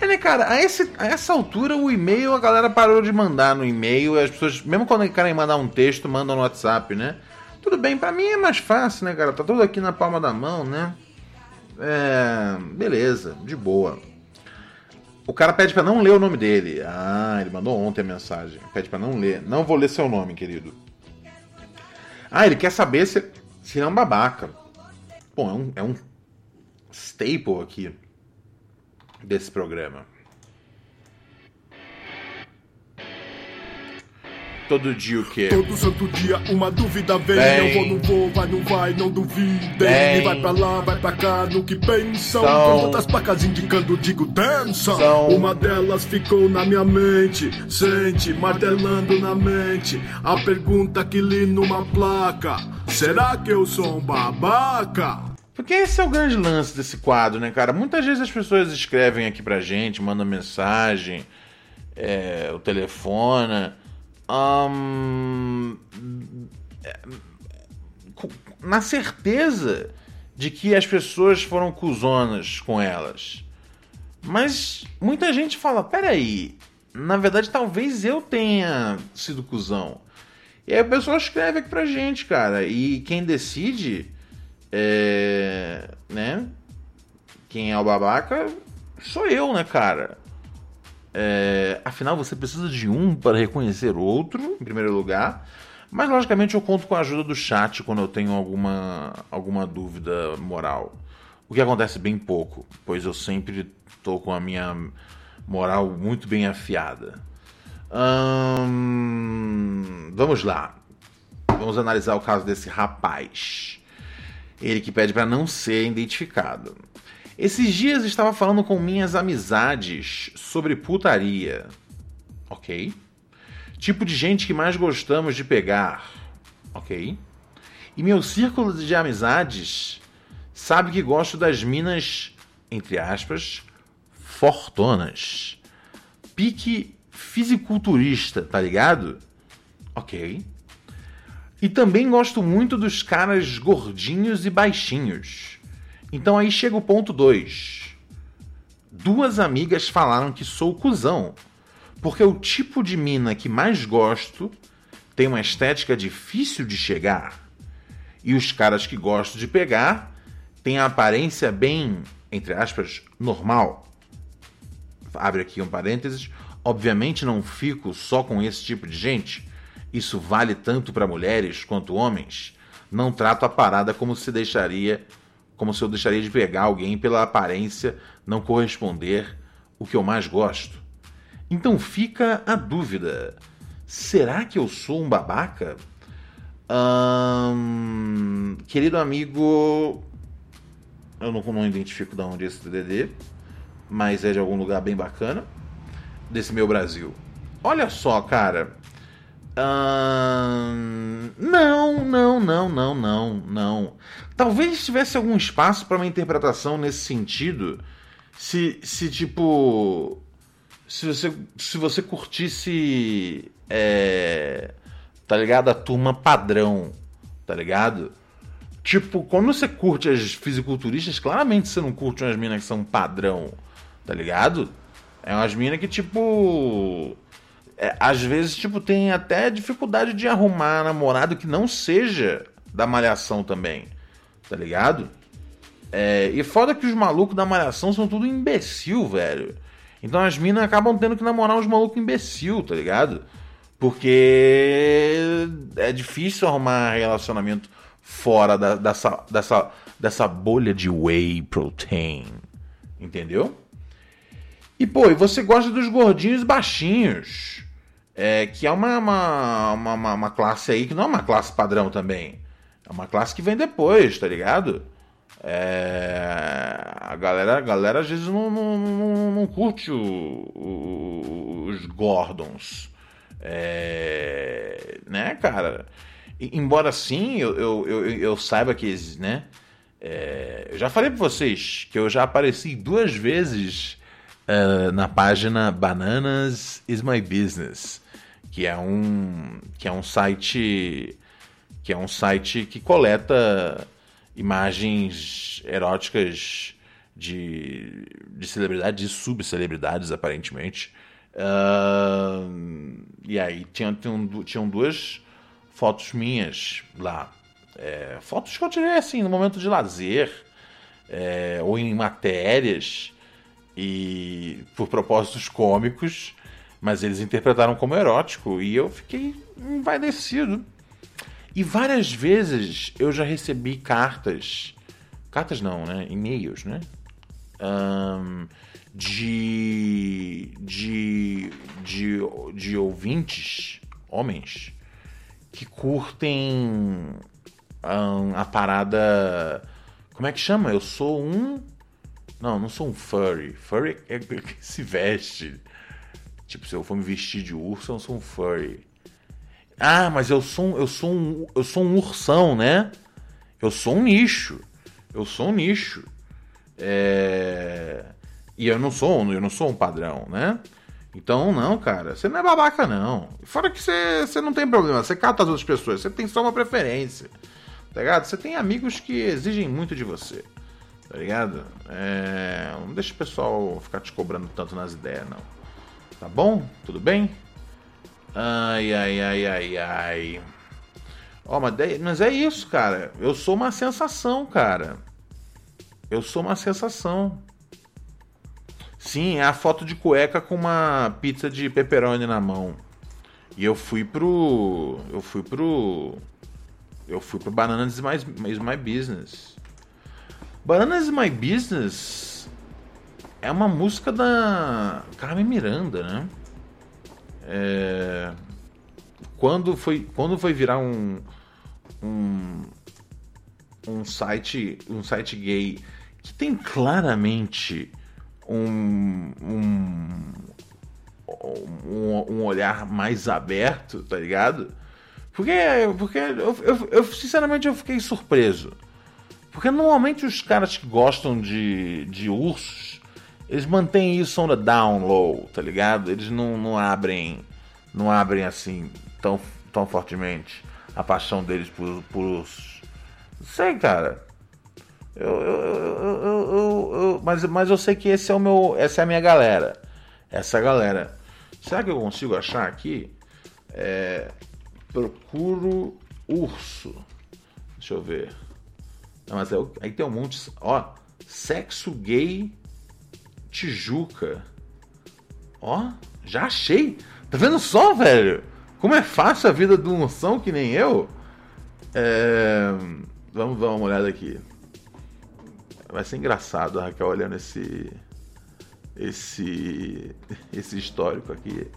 É, né, cara? A, esse, a essa altura, o e-mail, a galera parou de mandar no e-mail. As pessoas, mesmo quando querem mandar um texto, mandam no WhatsApp, né? Tudo bem, pra mim é mais fácil, né, cara? Tá tudo aqui na palma da mão, né? É. Beleza, de boa. O cara pede pra não ler o nome dele. Ah, ele mandou ontem a mensagem. Pede pra não ler. Não vou ler seu nome, querido. Ah, ele quer saber se, se ele é um babaca. Bom, é um, é um staple aqui desse programa. Todo dia o quê? Todo santo dia uma dúvida vem. Vem. Eu vou, não vou, vai, não vai, não duvidem. Vem. E vai pra lá, vai pra cá, no que pensam. São. Com tantas placas indicando, digo, dança. São. Uma delas ficou na minha mente. Sente, martelando na mente. A pergunta que li numa placa: Será que eu sou um babaca? Porque esse é o grande lance desse quadro, né, cara? Muitas vezes as pessoas escrevem aqui pra gente, mandam mensagem, é, o telefona. Na certeza de que as pessoas foram cuzonas com elas. Mas muita gente fala: peraí, na verdade talvez eu tenha sido cuzão. E aí a pessoa escreve aqui pra gente, cara. E quem decide é. né? Quem é o babaca sou eu, né, cara? É, afinal, você precisa de um para reconhecer outro, em primeiro lugar. Mas, logicamente, eu conto com a ajuda do chat quando eu tenho alguma, alguma dúvida moral. O que acontece bem pouco, pois eu sempre estou com a minha moral muito bem afiada. Ahn, vamos lá. Vamos analisar o caso desse rapaz. Ele que pede para não ser identificado. Esses dias estava falando com minhas amizades sobre putaria. Ok. Tipo de gente que mais gostamos de pegar. Ok. E meu círculo de amizades sabe que gosto das minas, entre aspas, fortonas. Pique fisiculturista, tá ligado? Ok. E também gosto muito dos caras gordinhos e baixinhos. Então aí chega o ponto 2. Duas amigas falaram que sou cuzão, porque o tipo de mina que mais gosto tem uma estética difícil de chegar. E os caras que gosto de pegar têm a aparência bem, entre aspas, normal. Abre aqui um parênteses. Obviamente não fico só com esse tipo de gente. Isso vale tanto para mulheres quanto homens. Não trato a parada como se deixaria, como se eu deixaria de pegar alguém pela aparência não corresponder o que eu mais gosto. Então fica a dúvida: será que eu sou um babaca? Ahn, querido amigo, eu não, não identifico de onde é esse DDD, mas é de algum lugar bem bacana desse meu Brasil. Olha só, cara. Ahn, não, não, não, não, não, não. Talvez tivesse algum espaço para uma interpretação nesse sentido, se, se tipo, se você, se você curtisse, é, tá ligado, a turma padrão, tá ligado? Tipo, quando você curte as fisiculturistas, claramente você não curte umas minas que são padrão, tá ligado? É umas minas que, tipo. é, às vezes, tipo, tem até dificuldade de arrumar namorado que não seja da malhação também. Tá ligado? É, e foda que os malucos da malhação são tudo imbecil, velho. Então as minas acabam tendo que namorar uns malucos imbecil, tá ligado? Porque é difícil arrumar relacionamento fora da- dessa, dessa, dessa bolha de whey protein. Entendeu? E, pô, e você gosta dos gordinhos baixinhos. É, que é uma, uma, uma, uma- uma classe aí que não é uma classe padrão também. É uma classe que vem depois, tá ligado? É, a galera, a galera às vezes não, não, não, não curte o- o- os Gordons. É, né, cara? Embora sim, eu, eu, eu, eu saiba que, exi- né? É, eu já falei pra vocês que eu já apareci duas vezes eh, na página Bananas is My Business, que é um que é um site que é um site que coleta imagens eróticas de, de celebridades e subcelebridades, aparentemente. Ahn, e aí du- tinham duas fotos minhas lá. É, fotos que eu tirei assim, no momento de lazer, é, ou em matérias, e por propósitos cômicos, mas eles interpretaram como erótico, e eu fiquei envaidecido. E várias vezes eu já recebi cartas, cartas não, né? E-mails, né? Um, de, de, de, de ouvintes, homens, que curtem um, a parada. Como é que chama? Eu sou um. Não, não sou um furry. Furry é que se veste. Tipo, se eu for me vestir de urso, eu sou um furry. Ah, mas eu sou, eu sou um, eu sou um ursão, né? Eu sou um nicho. Eu sou um nicho. É... E eu não sou, eu não sou um padrão, né? Então, não, cara, você não é babaca, não. Fora que você, você não tem problema, você cata as outras pessoas, você tem só uma preferência. Tá ligado? Você tem amigos que exigem muito de você. Tá ligado? É... Não deixa o pessoal ficar te cobrando tanto nas ideias, não. Tá bom? Tudo bem? Ai, ai, ai, ai, ai. Ó, oh, mas, mas é isso, cara. Eu sou uma sensação, cara. Eu sou uma sensação. Sim, é a foto de cueca com uma pizza de pepperoni na mão. E eu fui pro. Eu fui pro. Eu fui pro Bananas is My, is my Business. Bananas is My Business é uma música da Carmen Miranda, né? É... Quando, foi, quando foi virar um, um, um site um site gay que tem claramente um, um, um, um olhar mais aberto, tá ligado? Porque, porque eu, eu, eu, sinceramente eu fiquei surpreso. Porque normalmente os caras que gostam de, de ursos, eles mantêm isso on the down low, tá ligado? Eles não, não abrem não abrem assim tão, tão fortemente a paixão deles por, por sei, cara. Eu, eu, eu, mas, mas eu sei que esse é o meu. Essa é a minha galera. Essa galera. Será que eu consigo achar aqui? É, procuro urso. Deixa eu ver. Não, mas é, aí tem um monte. Ó, sexo gay Tijuca. Ó, já achei. Tá vendo só, velho? Como é fácil a vida do unção que nem eu? É... Vamos dar uma olhada aqui. Vai ser engraçado a Raquel olhando esse. Esse. Esse histórico aqui.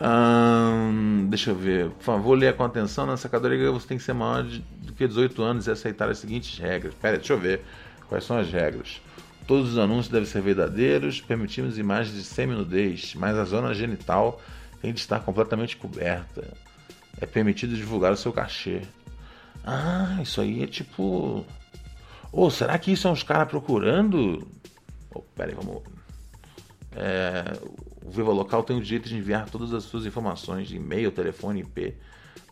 Hum, deixa eu ver. Por favor, leia com atenção. Nessa categoria você tem que ser maior de, do que 18 anos e aceitar as seguintes regras. Pera, deixa eu ver. Quais são as regras? Todos os anúncios devem ser verdadeiros. Permitimos imagens de semi-nudez, mas a zona genital tem de estar completamente coberta. É permitido divulgar o seu cachê. Ah, isso aí é tipo ou oh, será que isso é uns caras procurando? Oh, pera aí, vamos. É, o Viva Local tem o direito de enviar todas as suas informações e-mail, telefone, IP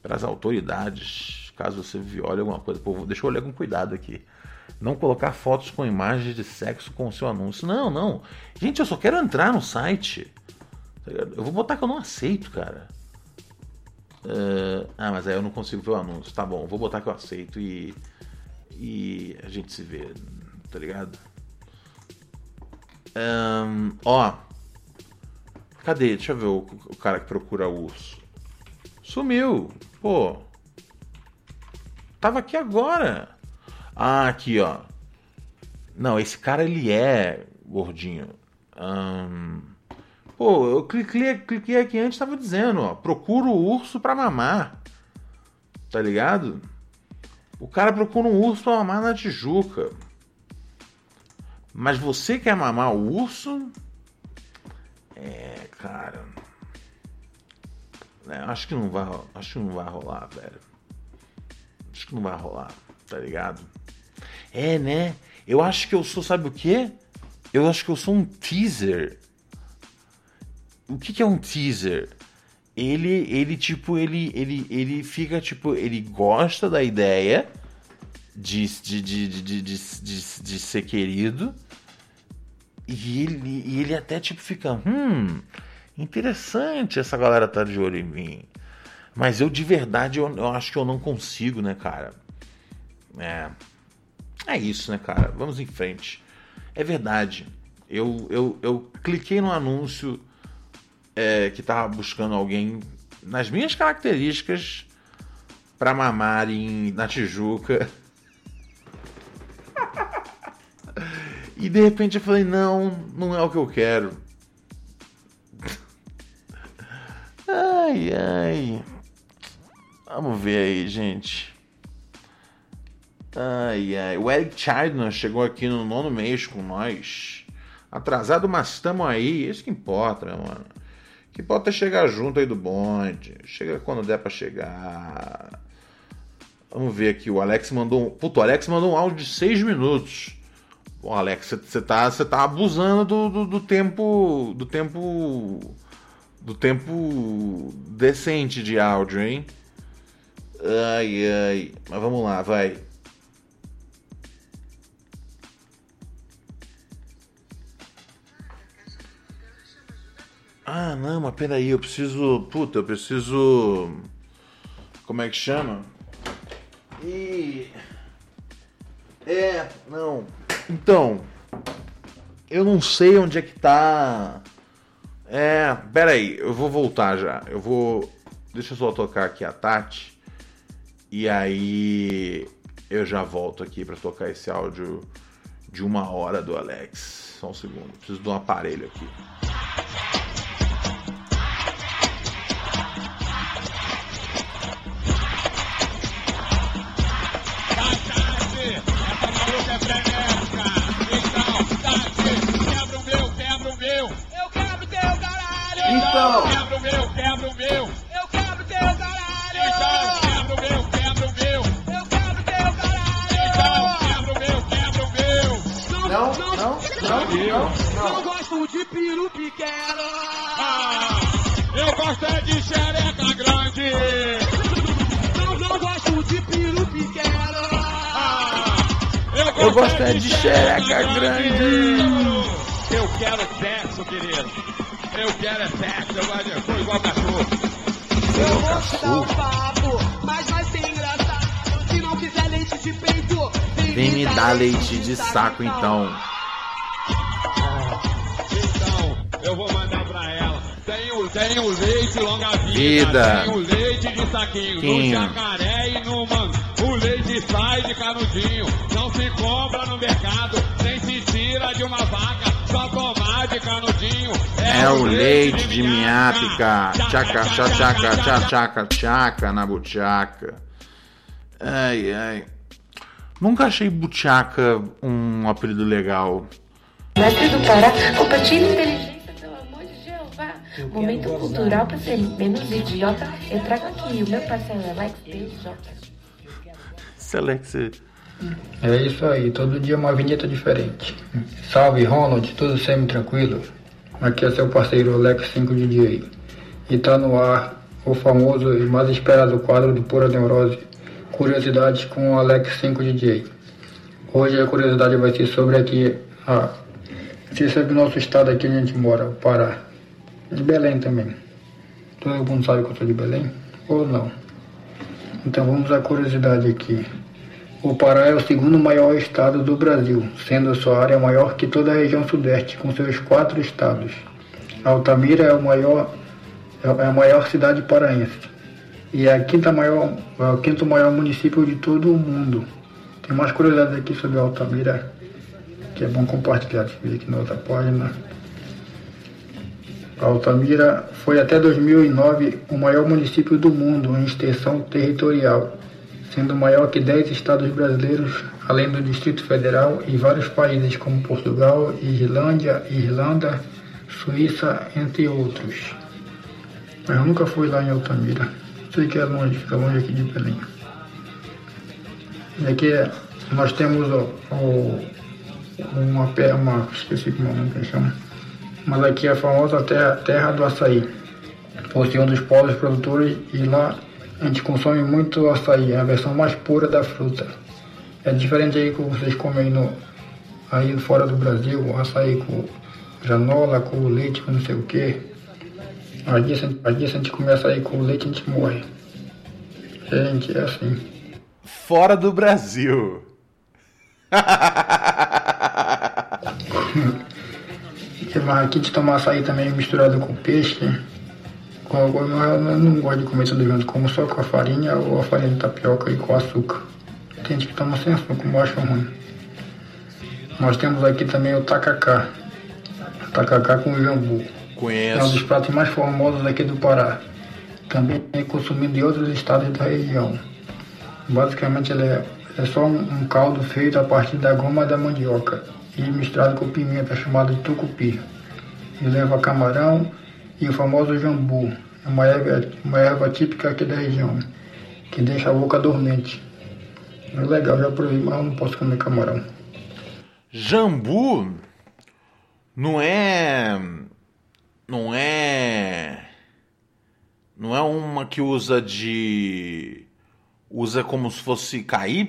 para as autoridades, caso você viole alguma coisa. Pô, deixa eu olhar com cuidado aqui. Não colocar fotos com imagens de sexo com o seu anúncio. Não, não. Gente, eu só quero entrar no site. Tá eu vou botar que eu não aceito, cara. Uh, ah, mas aí eu não consigo ver o anúncio. Tá bom, vou botar que eu aceito e e a gente se vê, tá ligado? Um, ó. Cadê? Deixa eu ver o, o cara que procura urso. Sumiu. Pô. Tava aqui agora. Ah, aqui, ó. Não, esse cara ele é gordinho. Pô, eu cliquei, cliquei aqui antes, tava dizendo, ó. Procura o urso pra mamar. Tá ligado? O cara procura um urso para mamar na Tijuca. Mas você quer mamar o urso? É, cara. É, acho que não vai, acho que não vai rolar, velho. Acho que não vai rolar, tá ligado? É, né? Eu acho que eu sou, sabe o quê? Eu acho que eu sou um teaser. O que, que é um teaser? ele, ele tipo, ele, ele, ele fica, tipo, ele gosta da ideia de, de, de, de, de, de, de ser querido e ele, e ele até, tipo, fica, hum, interessante essa galera tá de olho em mim. Mas eu de verdade eu, eu acho que eu não consigo, né, cara? É. É isso, né, cara? Vamos em frente. É verdade. Eu, eu, eu cliquei no anúncio é, que tava buscando alguém nas minhas características para mamar em, na Tijuca. e de repente eu falei: não, não é o que eu quero. ai, ai. Vamos ver aí, gente. Ai, ai. O Eric Chardner chegou aqui no nono mês com nós. Atrasado, mas estamos aí. Isso que importa, mano? O que importa é chegar junto aí do bonde. Chega quando der pra chegar. Vamos ver aqui. O Alex mandou um. Puto, o Alex mandou um áudio de 6 minutos. Bom, Alex, você tá, tá abusando do, do, do tempo. Do tempo. Do tempo decente de áudio, hein? Ai, ai. Mas vamos lá, vai. Ah, não, mas peraí, eu preciso. Puta, eu preciso. Como é que chama? E. É, não. Então. Eu não sei onde é que tá. É, peraí, eu vou voltar já. Eu vou. Deixa eu só tocar aqui a Tati. E aí. Eu já volto aqui para tocar esse áudio de uma hora do Alex. Só um segundo, preciso de um aparelho aqui. Não, não. Não gosto de peru pequeno. Ah, eu gosto é de xereca grande. Não, não gosto de peru pequeno. Ah, Eu gosto é de xereca grande. Eu quero sexo, querido. Eu quero é sexo, eu gosto de igual cachorro. Eu vou te dar um papo, mas vai ser engraçado. Se não quiser leite de peito, Vem me dar leite de saco então. Então, eu vou mandar pra ela. Tem o, tem o leite longa vida, Vida. tem o leite de saquinho, Quinho. no jacaré e no mano. O leite sai de canudinho, não se compra no mercado, nem se tira de uma vaca, só tomar de canudinho. É o leite de minhápica. Tchaca, tchaca, tchaca, tchaca, tchaca na buchaca. Ai, ai. Nunca achei buchaca um apelido legal. Mestre do Pará, compartilhe Momento cultural para ser menos idiota. Eu trago aqui o meu parceiro Alex DJ. Esse Alex. É isso aí, todo dia uma vinheta diferente. Salve Ronald, tudo sempre tranquilo? Aqui é seu parceiro Alex 5 DJ. E tá no ar o famoso e mais esperado quadro do Pura Neurose, Curiosidades com o Alex 5 DJ. Hoje a curiosidade vai ser sobre aqui, a, se sabe o nosso estado aqui onde a gente mora, o Pará. De Belém também. Todo mundo sabe que eu sou de Belém? Ou não? Então vamos à curiosidade aqui. O Pará é o segundo maior estado do Brasil, sendo sua área maior que toda a região sudeste, com seus quatro estados. Altamira é, o maior, é a maior cidade paraense e é, a quinta maior, é o quinto maior município de todo o mundo. Tem mais curiosidades aqui sobre Altamira, que é bom compartilhar aqui na outra página. Altamira foi até 2009 o maior município do mundo em extensão territorial, sendo maior que 10 estados brasileiros, além do Distrito Federal e vários países como Portugal, Islândia, Irlanda, Suíça, entre outros. Mas eu nunca fui lá em Altamira. Sei que é longe, fica longe aqui de Belém. E aqui nós temos o, o, uma, uma, esqueci como é que chama, mas aqui é a famosa terra, terra do açaí. Por ser um dos povos produtores e lá a gente consome muito açaí, é a versão mais pura da fruta. É diferente aí que vocês comem no, aí fora do Brasil, açaí com granola, com leite, com não sei o que. Aqui, se- a gente comer açaí com leite a gente morre. Gente, é assim. Fora do Brasil. que mais aqui de tomar açaí também misturado com peixe. Com, eu, eu não gosto de comer tudo junto, como só com a farinha ou a farinha de tapioca e com açúcar. Tem gente que toma sem açúcar, eu acho ruim. Nós temos aqui também o tacacá. Tacacá com jambu. Conheço. É um dos pratos mais famosos aqui do Pará. Também é consumido em outros estados da região. Basicamente ele é, é só um, um caldo feito a partir da goma da mandioca e misturado com pimenta chamada de tucupi. E leva camarão e o famoso jambu, uma erva, uma erva típica aqui da região, que deixa a boca dormente. É legal, já provei, mas não posso comer camarão. Jambu não é. Não é. Não é uma que usa de. Usa como se fosse KY?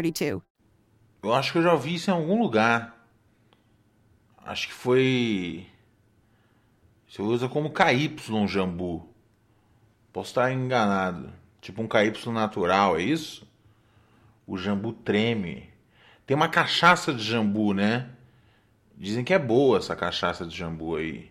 Eu acho que eu já ouvi isso em algum lugar. Acho que foi. Você usa como KY jambu. Posso estar enganado. Tipo um KY natural, é isso? O jambu treme. Tem uma cachaça de jambu, né? Dizem que é boa essa cachaça de jambu aí.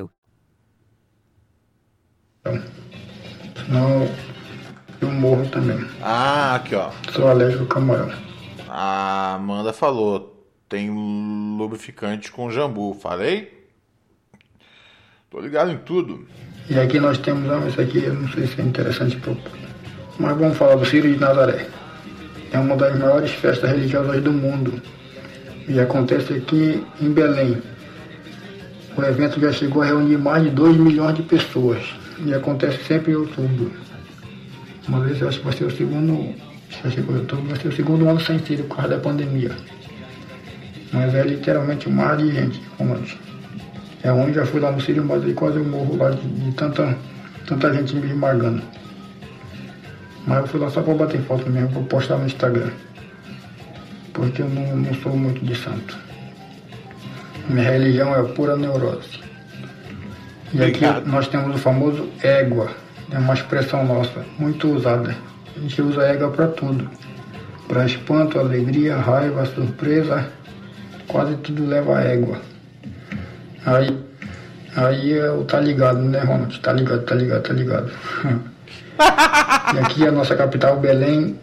Senão eu morro também. Ah, aqui ó. Sou alérgico ao camarão. A Amanda falou: tem lubrificante com jambu. Falei? Tô ligado em tudo. E aqui nós temos, ah, isso aqui eu não sei se é interessante pro mas vamos falar do Círio de Nazaré. É uma das maiores festas religiosas do mundo e acontece aqui em Belém. O evento já chegou a reunir mais de 2 milhões de pessoas e acontece sempre em outubro. Uma vez eu acho que vai ser o segundo, chegou em outubro, vai ser o segundo ano sem Círio por causa da pandemia. Mas é literalmente um mar de gente, como antes. É onde já fui lá no Sírio, mas aí quase eu morro lá de, de tanta, tanta gente me esmagando. Mas eu fui lá só pra bater foto mesmo, pra postar no Instagram. Porque eu não, não sou muito de santo. Minha religião é pura neurose. E aqui nós temos o famoso égua É uma expressão nossa, muito usada. A gente usa égua para tudo. Para espanto, alegria, raiva, surpresa, quase tudo leva égua. Aí, aí o tá ligado, né, Ronald? Tá ligado, tá ligado, tá ligado. e aqui a nossa capital, Belém,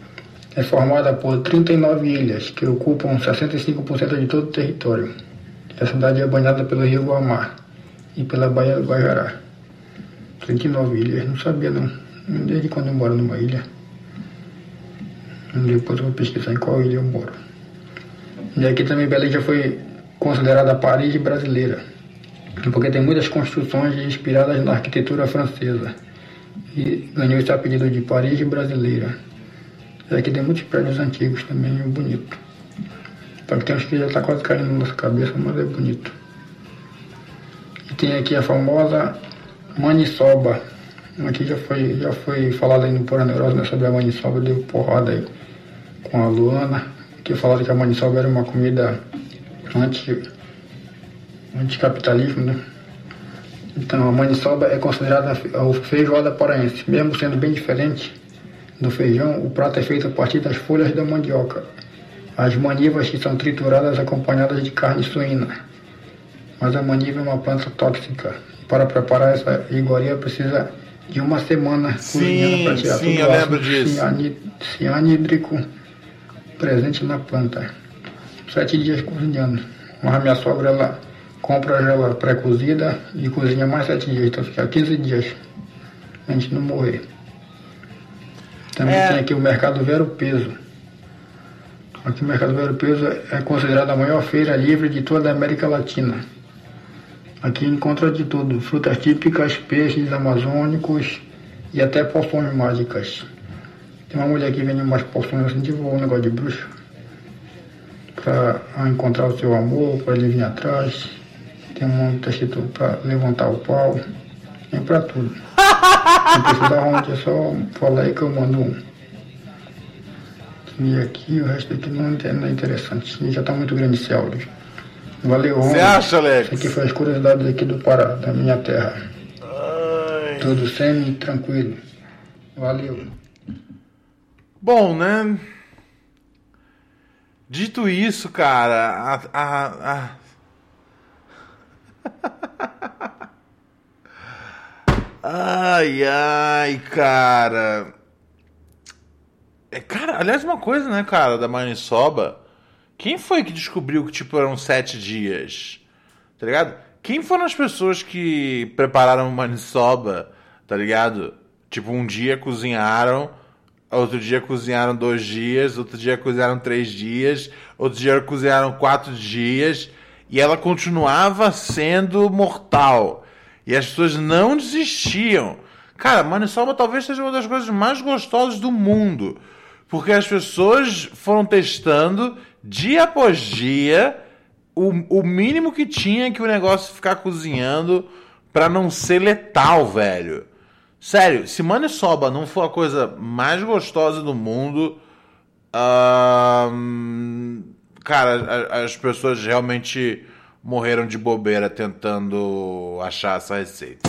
é formada por 39 ilhas, que ocupam 65% de todo o território. A cidade é banhada pelo rio Guamá e pela Baía do Guajará. 39 ilhas, não sabia não. Desde quando eu moro numa ilha. Depois eu vou pesquisar em qual ilha eu moro. E aqui também Belém já foi considerada a Paris brasileira, porque tem muitas construções inspiradas na arquitetura francesa. E ganhou esse apelido de Paris brasileira. E aqui tem muitos prédios antigos também, bonito. Só que tem uns que já está quase caindo na nossa cabeça, mas é bonito. Tem aqui a famosa maniçoba. Aqui já foi, já foi falado aí no Pura Neurose né, sobre a maniçoba, deu porrada aí com a Luana, que falaram que a maniçoba era uma comida anti, anticapitalismo, né? Então a maniçoba é considerada a feijoada paraense, mesmo sendo bem diferente do feijão, o prato é feito a partir das folhas da mandioca. As manivas que são trituradas acompanhadas de carne suína. Mas a maniva é uma planta tóxica. Para preparar essa iguaria precisa de uma semana cozinhando para tirar sim, todo o ácido cianídrico presente na planta. Sete dias cozinhando. Mas a minha sogra ela compra ela pré-cozida e cozinha mais sete dias, então fica 15 dias. A gente não morrer. Também É. tem aqui o Mercado Vero Peso. Aqui o Mercado Vero Peso é considerado a maior feira livre de toda a América Latina. Aqui encontra de tudo, frutas típicas, peixes amazônicos e até poções mágicas. Tem uma mulher que vende umas poções assim, tipo um negócio de bruxo. Pra encontrar o seu amor, para ele vir atrás. Tem um que tá escrito pra levantar o pau. Tem pra tudo. Não precisa onde, é só falar aí que eu mando um. E aqui o resto aqui não é interessante. Já tá muito grande esse áudio. Valeu, Você acha, Alex? Isso aqui foi as curiosidades aqui do Pará, da minha terra. Tudo semi tranquilo. Valeu. Bom, né? Dito isso, cara, a. a, a... ai, ai, cara. É, cara, aliás, uma coisa, né, cara, da Manisoba. Quem foi que descobriu que, tipo, eram sete dias? Tá ligado? Quem foram as pessoas que prepararam Manisoba, tá ligado? Tipo, um dia cozinharam, outro dia cozinharam dois dias, outro dia cozinharam três dias, outro dia cozinharam quatro dias, e ela continuava sendo mortal. E as pessoas não desistiam. Cara, maniçoba talvez seja uma das coisas mais gostosas do mundo. Porque as pessoas foram testando dia após dia o, o mínimo que tinha que o negócio ficar cozinhando pra não ser letal, velho. Sério, se maniçoba não for a coisa mais gostosa do mundo, ahn, cara, as pessoas realmente morreram de bobeira tentando achar essa receita.